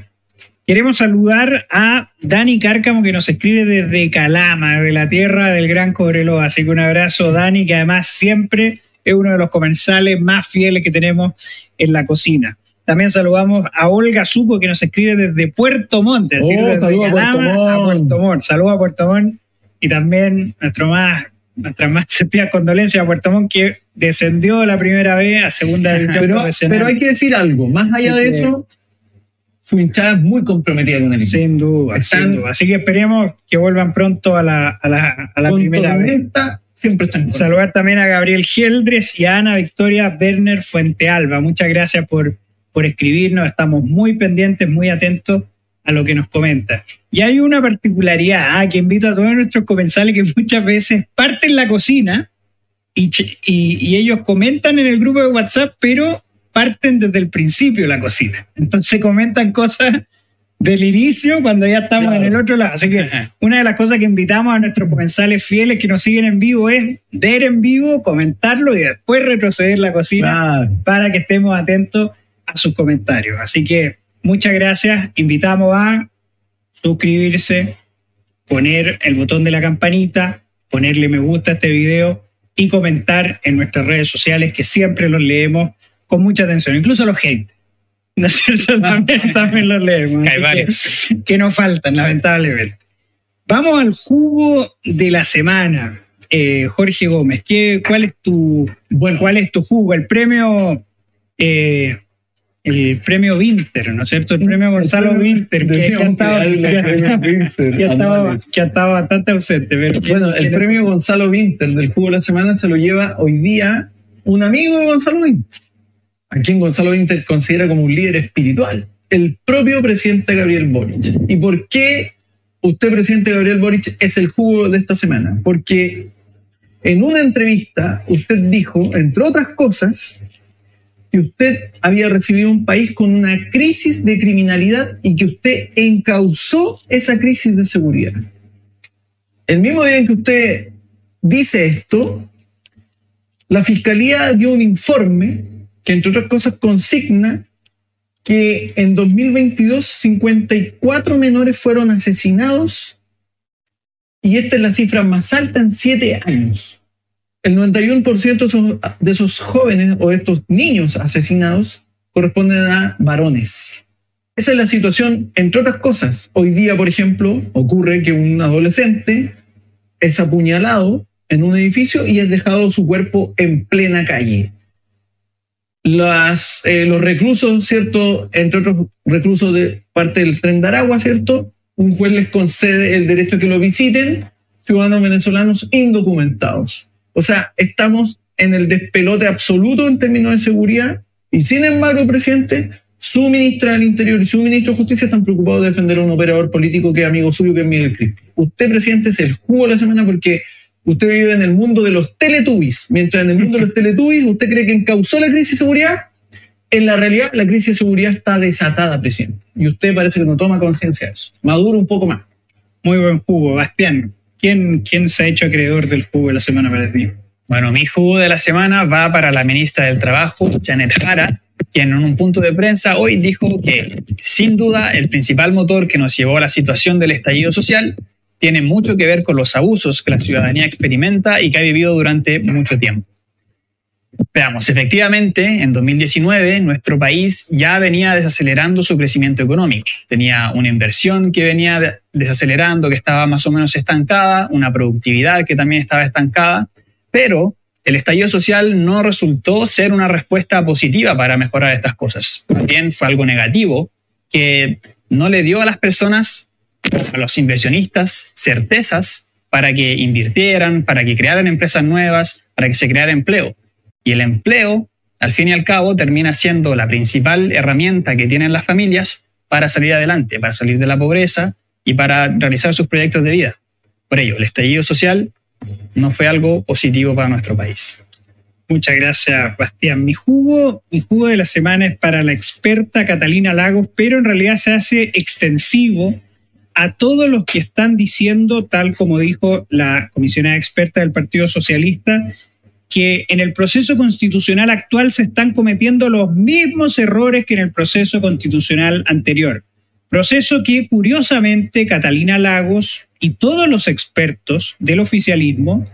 Queremos saludar a Dani Cárcamo que nos escribe desde Calama, de la tierra del Gran Cobreloa. Así que un abrazo, Dani, que además siempre es uno de los comensales más fieles que tenemos en la cocina. También saludamos a Olga Suco que nos escribe desde Puerto Montt. Oh, saludos a Puerto Montt. Saludos a Puerto Montt. Y también nuestro más nuestra más sentida condolencia a Puerto Montt que descendió la primera vez a segunda división pero, Pero hay que decir algo, más allá de eso, su hinchada es muy comprometida con el equipo. Sin duda, sin duda. Así que esperemos que vuelvan pronto a la, a la, a la primera vez. Siempre están Saludar también a Gabriel Geldres y a Ana Victoria Werner Fuentealba. Muchas gracias por, por escribirnos. Estamos muy pendientes, muy atentos a lo que nos comenta. Y hay una particularidad ah, que invito a todos nuestros comensales que muchas veces parten la cocina y, y, ellos comentan en el grupo de WhatsApp, pero parten desde el principio la cocina. Entonces comentan cosas del inicio cuando ya estamos en el otro lado. Así que una de las cosas que invitamos a nuestros comensales fieles que nos siguen en vivo es ver en vivo, comentarlo y después retroceder la cocina para que estemos atentos a sus comentarios. Así que muchas gracias. Invitamos a suscribirse, poner el botón de la campanita, ponerle me gusta a este video y comentar en nuestras redes sociales que siempre los leemos con mucha atención, incluso los hate. ¿No es cierto? También, los leemos. Que, que nos faltan, lamentablemente. Vamos al jugo de la semana. Eh, Jorge Gómez, ¿qué, cuál, es tu, bueno, ¿cuál es tu jugo? El premio eh, el premio Winter, ¿no es cierto? El premio Gonzalo Winter, que, ha estado bastante ausente. bueno, el premio Gonzalo Winter del Jugo de la Semana se lo lleva hoy día un amigo de Gonzalo Winter, a quien Gonzalo Winter considera como un líder espiritual, el propio presidente Gabriel Boric. ¿Y por qué usted, presidente Gabriel Boric, es el jugo de esta semana? Porque en una entrevista usted dijo, entre otras cosas, que usted había recibido un país con una crisis de criminalidad y que usted encausó esa crisis de seguridad. El mismo día en que usted dice esto, la Fiscalía dio un informe que, entre otras cosas, consigna que en 2022 54 menores fueron asesinados y esta es la cifra más alta en siete años el 91% de esos jóvenes o estos niños asesinados corresponden a varones. Esa es la situación, entre otras cosas. Hoy día, por ejemplo, ocurre que un adolescente es apuñalado en un edificio y es dejado su cuerpo en plena calle. Eh, los reclusos, ¿cierto? Entre otros reclusos de parte del tren de Aragua, ¿cierto? Un juez les concede el derecho a que lo visiten, ciudadanos venezolanos indocumentados. O sea, estamos en el despelote absoluto en términos de seguridad y sin embargo, presidente, su ministra del Interior y su ministro de Justicia están preocupados de defender a un operador político que es amigo suyo, que es Miguel Crispi. Usted, presidente, es el jugo de la semana porque usted vive en el mundo de los teletubbies. Mientras en el mundo de los teletubbies usted cree que encausó la crisis de seguridad, en la realidad la crisis de seguridad está desatada, presidente. Y usted parece que no toma conciencia de eso. Maduro un poco más. Muy buen jugo, Bastián. ¿Quién, se ha hecho acreedor del jugo de la semana para ti? Bueno, mi jugo de la semana va para la ministra del Trabajo, Janet Jara, quien en un punto de prensa hoy dijo que, sin duda, el principal motor que nos llevó a la situación del estallido social tiene mucho que ver con los abusos que la ciudadanía experimenta y que ha vivido durante mucho tiempo. Veamos, efectivamente, en 2019 nuestro país ya venía desacelerando su crecimiento económico. Tenía una inversión que venía desacelerando, que estaba más o menos estancada, una productividad que también estaba estancada, pero el estallido social no resultó ser una respuesta positiva para mejorar estas cosas. También fue algo negativo que no le dio a las personas, a los inversionistas, certezas para que invirtieran, para que crearan empresas nuevas, para que se creara empleo. Y el empleo, al fin y al cabo, termina siendo la principal herramienta que tienen las familias para salir adelante, para salir de la pobreza y para realizar sus proyectos de vida. Por ello, el estallido social no fue algo positivo para nuestro país. Muchas gracias, Bastián. Mi jugo, mi jugo de la semana es para la experta Catalina Lagos, pero en realidad se hace extensivo a todos los que están diciendo, tal como dijo la comisionada experta del Partido Socialista, que en el proceso constitucional actual se están cometiendo los mismos errores que en el proceso constitucional anterior. Proceso que, curiosamente, Catalina Lagos y todos los expertos del oficialismo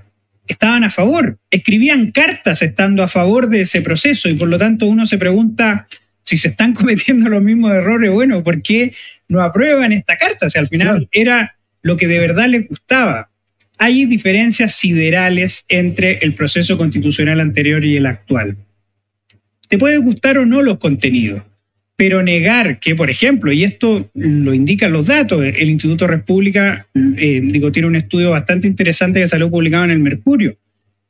estaban a favor, escribían cartas estando a favor de ese proceso y por lo tanto uno se pregunta si se están cometiendo los mismos errores, bueno, ¿por qué no aprueban esta carta? Si al final era lo que de verdad les gustaba hay diferencias siderales entre el proceso constitucional anterior y el actual. Te puede gustar o no los contenidos, pero negar que, por ejemplo, y esto lo indican los datos, el Instituto República, eh, digo, tiene un estudio bastante interesante que salió publicado en el Mercurio,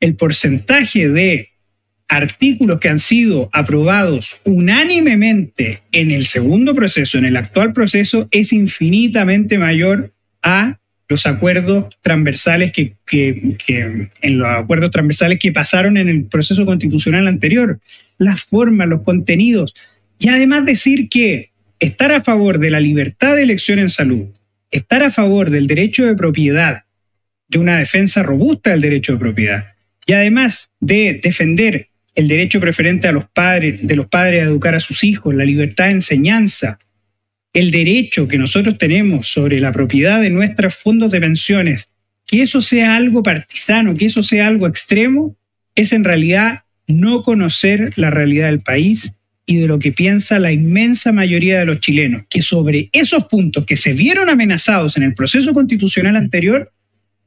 el porcentaje de artículos que han sido aprobados unánimemente en el segundo proceso, en el actual proceso, es infinitamente mayor a los acuerdos transversales que, en los acuerdos transversales que pasaron en el proceso constitucional anterior, las formas, los contenidos, y además decir que estar a favor de la libertad de elección en salud, estar a favor del derecho de propiedad, de una defensa robusta del derecho de propiedad, y además de defender el derecho preferente a los padres, de los padres a educar a sus hijos, la libertad de enseñanza, el derecho que nosotros tenemos sobre la propiedad de nuestros fondos de pensiones, que eso sea algo partisano, que eso sea algo extremo, es en realidad no conocer la realidad del país y de lo que piensa la inmensa mayoría de los chilenos, que sobre esos puntos que se vieron amenazados en el proceso constitucional anterior,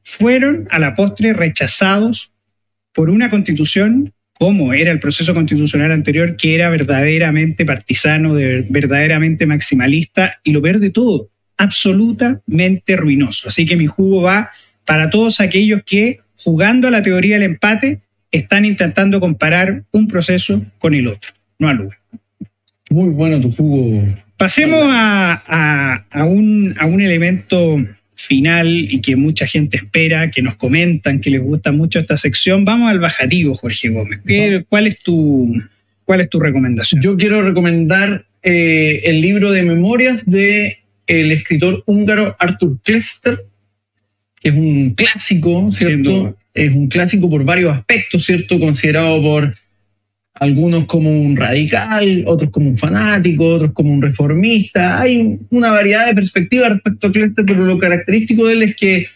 fueron a la postre rechazados por una constitución cómo era el proceso constitucional anterior, que era verdaderamente partisano, verdaderamente maximalista, y lo peor de todo, absolutamente ruinoso. Así que mi jugo va para todos aquellos que, jugando a la teoría del empate, están intentando comparar un proceso con el otro, no al lugar. Muy bueno tu jugo. Pasemos a, un, a un elemento final y que mucha gente espera, que nos comentan, que les gusta mucho esta sección. Vamos al bajativo, Jorge Gómez. ¿Cuál, es tu, ¿Cuál es tu recomendación? Yo quiero recomendar eh, el libro de memorias de el escritor húngaro Arthur Klester, que es un clásico, ¿cierto? Es un clásico por varios aspectos, ¿cierto? Considerado por algunos como un radical, otros como un fanático, otros como un reformista. Hay una variedad de perspectivas respecto a Klester, pero lo característico de él es que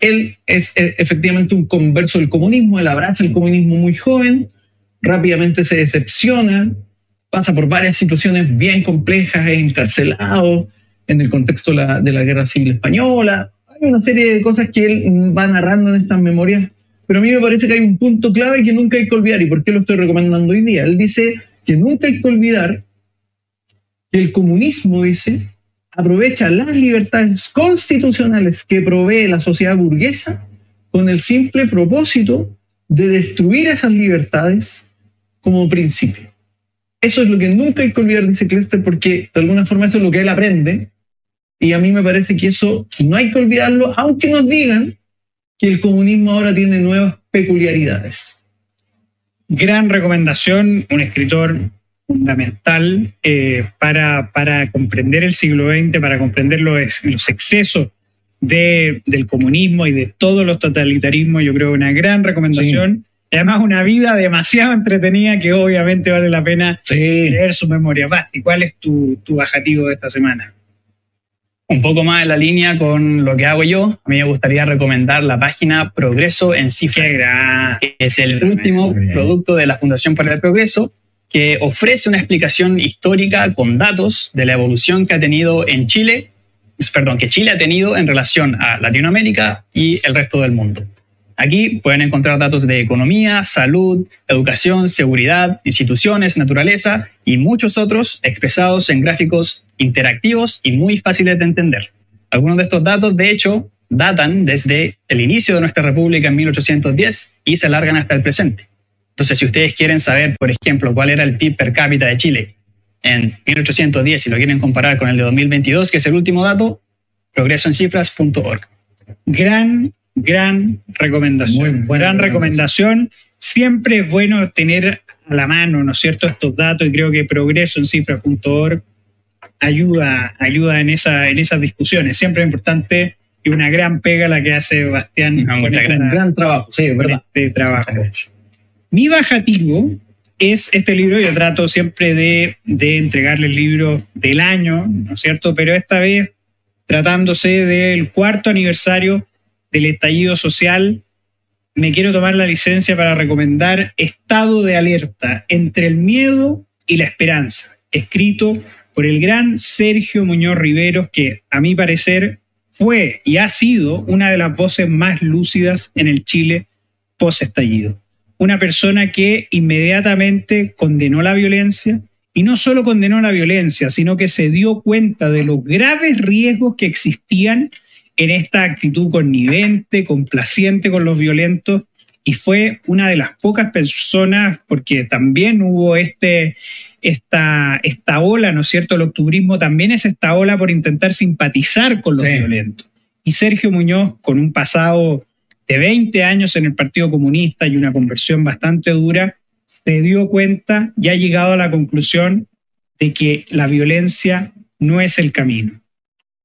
él es eh, efectivamente un converso del comunismo, él abraza el comunismo muy joven, rápidamente se decepciona, pasa por varias situaciones bien complejas, es encarcelado en el contexto de la, de la Guerra Civil Española. Hay una serie de cosas que él va narrando en estas memorias pero a mí me parece que hay un punto clave que nunca hay que olvidar. ¿Y por qué lo estoy recomendando hoy día? Él dice que nunca hay que olvidar que el comunismo, dice, aprovecha las libertades constitucionales que provee la sociedad burguesa con el simple propósito de destruir esas libertades como principio. Eso es lo que nunca hay que olvidar, dice Klester, porque de alguna forma eso es lo que él aprende. Y a mí me parece que eso no hay que olvidarlo, aunque nos digan que el comunismo ahora tiene nuevas peculiaridades. Gran recomendación, un escritor fundamental eh, para, para, comprender el siglo XX, para comprender los, los excesos de, del comunismo y de todos los totalitarismos. Yo creo una gran recomendación. Además, una vida demasiado entretenida que obviamente vale la pena leer su memoria. Basti, ¿cuál es tu, tu bajativo de esta semana? Un poco más en la línea con lo que hago yo, a mí me gustaría recomendar la página Progreso en Cifras, que es el último producto de la Fundación para el Progreso, que ofrece una explicación histórica con datos de la evolución que ha tenido en Chile, perdón, que Chile ha tenido en relación a Latinoamérica y el resto del mundo. Aquí pueden encontrar datos de economía, salud, educación, seguridad, instituciones, naturaleza y muchos otros expresados en gráficos interactivos y muy fáciles de entender. Algunos de estos datos, de hecho, datan desde el inicio de nuestra república en 1810 y se alargan hasta el presente. Entonces, si ustedes quieren saber, por ejemplo, cuál era el PIB per cápita de Chile en 1810 y lo quieren comparar con el de 2022, que es el último dato, progresoencifras.org. Gran gran recomendación. Muy gran recomendación. Siempre es bueno tener a la mano, ¿no es cierto?, estos datos y creo que progreso en cifras.org ayuda, ayuda en, esa, en esas discusiones. Siempre es importante y una gran pega la que hace Bastián. un gran trabajo, sí, verdad. Este trabajo. Mi bajativo es este libro, yo trato siempre de, de entregarle el libro del año, ¿no es cierto? Pero esta vez tratándose del cuarto aniversario del estallido social, me quiero tomar la licencia para recomendar Estado de Alerta entre el miedo y la esperanza, escrito por el gran Sergio Muñoz Riveros, que a mi parecer fue y ha sido una de las voces más lúcidas en el Chile post-estallido. Una persona que inmediatamente condenó la violencia y no solo condenó la violencia, sino que se dio cuenta de los graves riesgos que existían en esta actitud connivente, complaciente con los violentos, y fue una de las pocas personas, porque también hubo este, esta, esta ola, ¿no es cierto? El octubrismo también es esta ola por intentar simpatizar con los violentos. Y Sergio Muñoz, con un pasado de 20 años en el Partido Comunista y una conversión bastante dura, se dio cuenta y ha llegado a la conclusión de que la violencia no es el camino.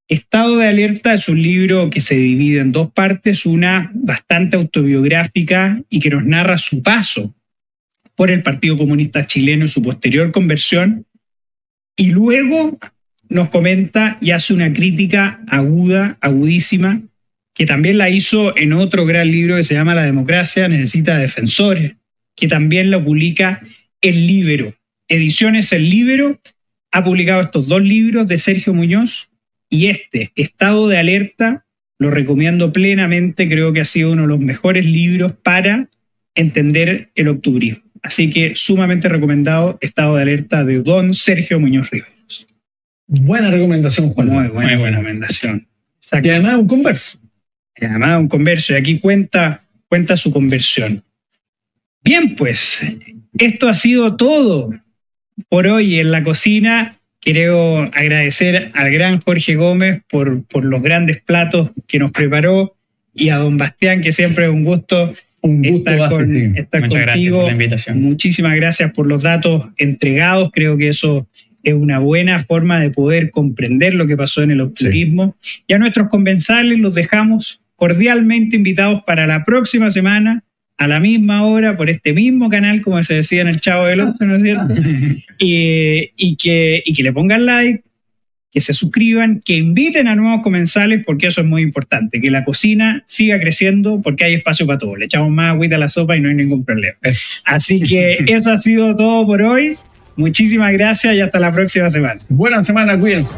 Estado de Alerta es un libro que se divide en dos partes, una bastante autobiográfica y que nos narra su paso por el Partido Comunista Chileno y su posterior conversión, y luego nos comenta y hace una crítica aguda, agudísima, que también la hizo en otro gran libro que se llama La democracia necesita defensores, que también lo publica El Libero. Ediciones El Libero ha publicado estos dos libros de Sergio Muñoz, y este, Estado de Alerta, lo recomiendo plenamente, creo que ha sido uno de los mejores libros para entender el octubrismo. Así que sumamente recomendado Estado de Alerta de don Sergio Muñoz Riveros. Buena recomendación, Juan. Muy buena, buena recomendación. Y además un converso. Y además un converso. Y aquí cuenta, cuenta su conversión. Bien, pues, esto ha sido todo por hoy en la cocina. Quiero agradecer al gran Jorge Gómez por, por los grandes platos que nos preparó y a don Bastián, que siempre es un gusto un gusto estar, con, estar Muchas Gracias por la invitación. Muchísimas gracias por los datos entregados. Creo que eso es una buena forma de poder comprender lo que pasó en el optimismo. Y a nuestros comensales los dejamos cordialmente invitados para la próxima semana a la misma hora por este mismo canal, como se decía en el Chavo del Ocho, ¿no es cierto? y, que, y que le pongan like, que se suscriban, que inviten a nuevos comensales, porque eso es muy importante, que la cocina siga creciendo porque hay espacio para todo. Le echamos más agüita a la sopa y no hay ningún problema. Así que eso ha sido todo por hoy. Muchísimas gracias y hasta la próxima semana. Buena semana, cuídense.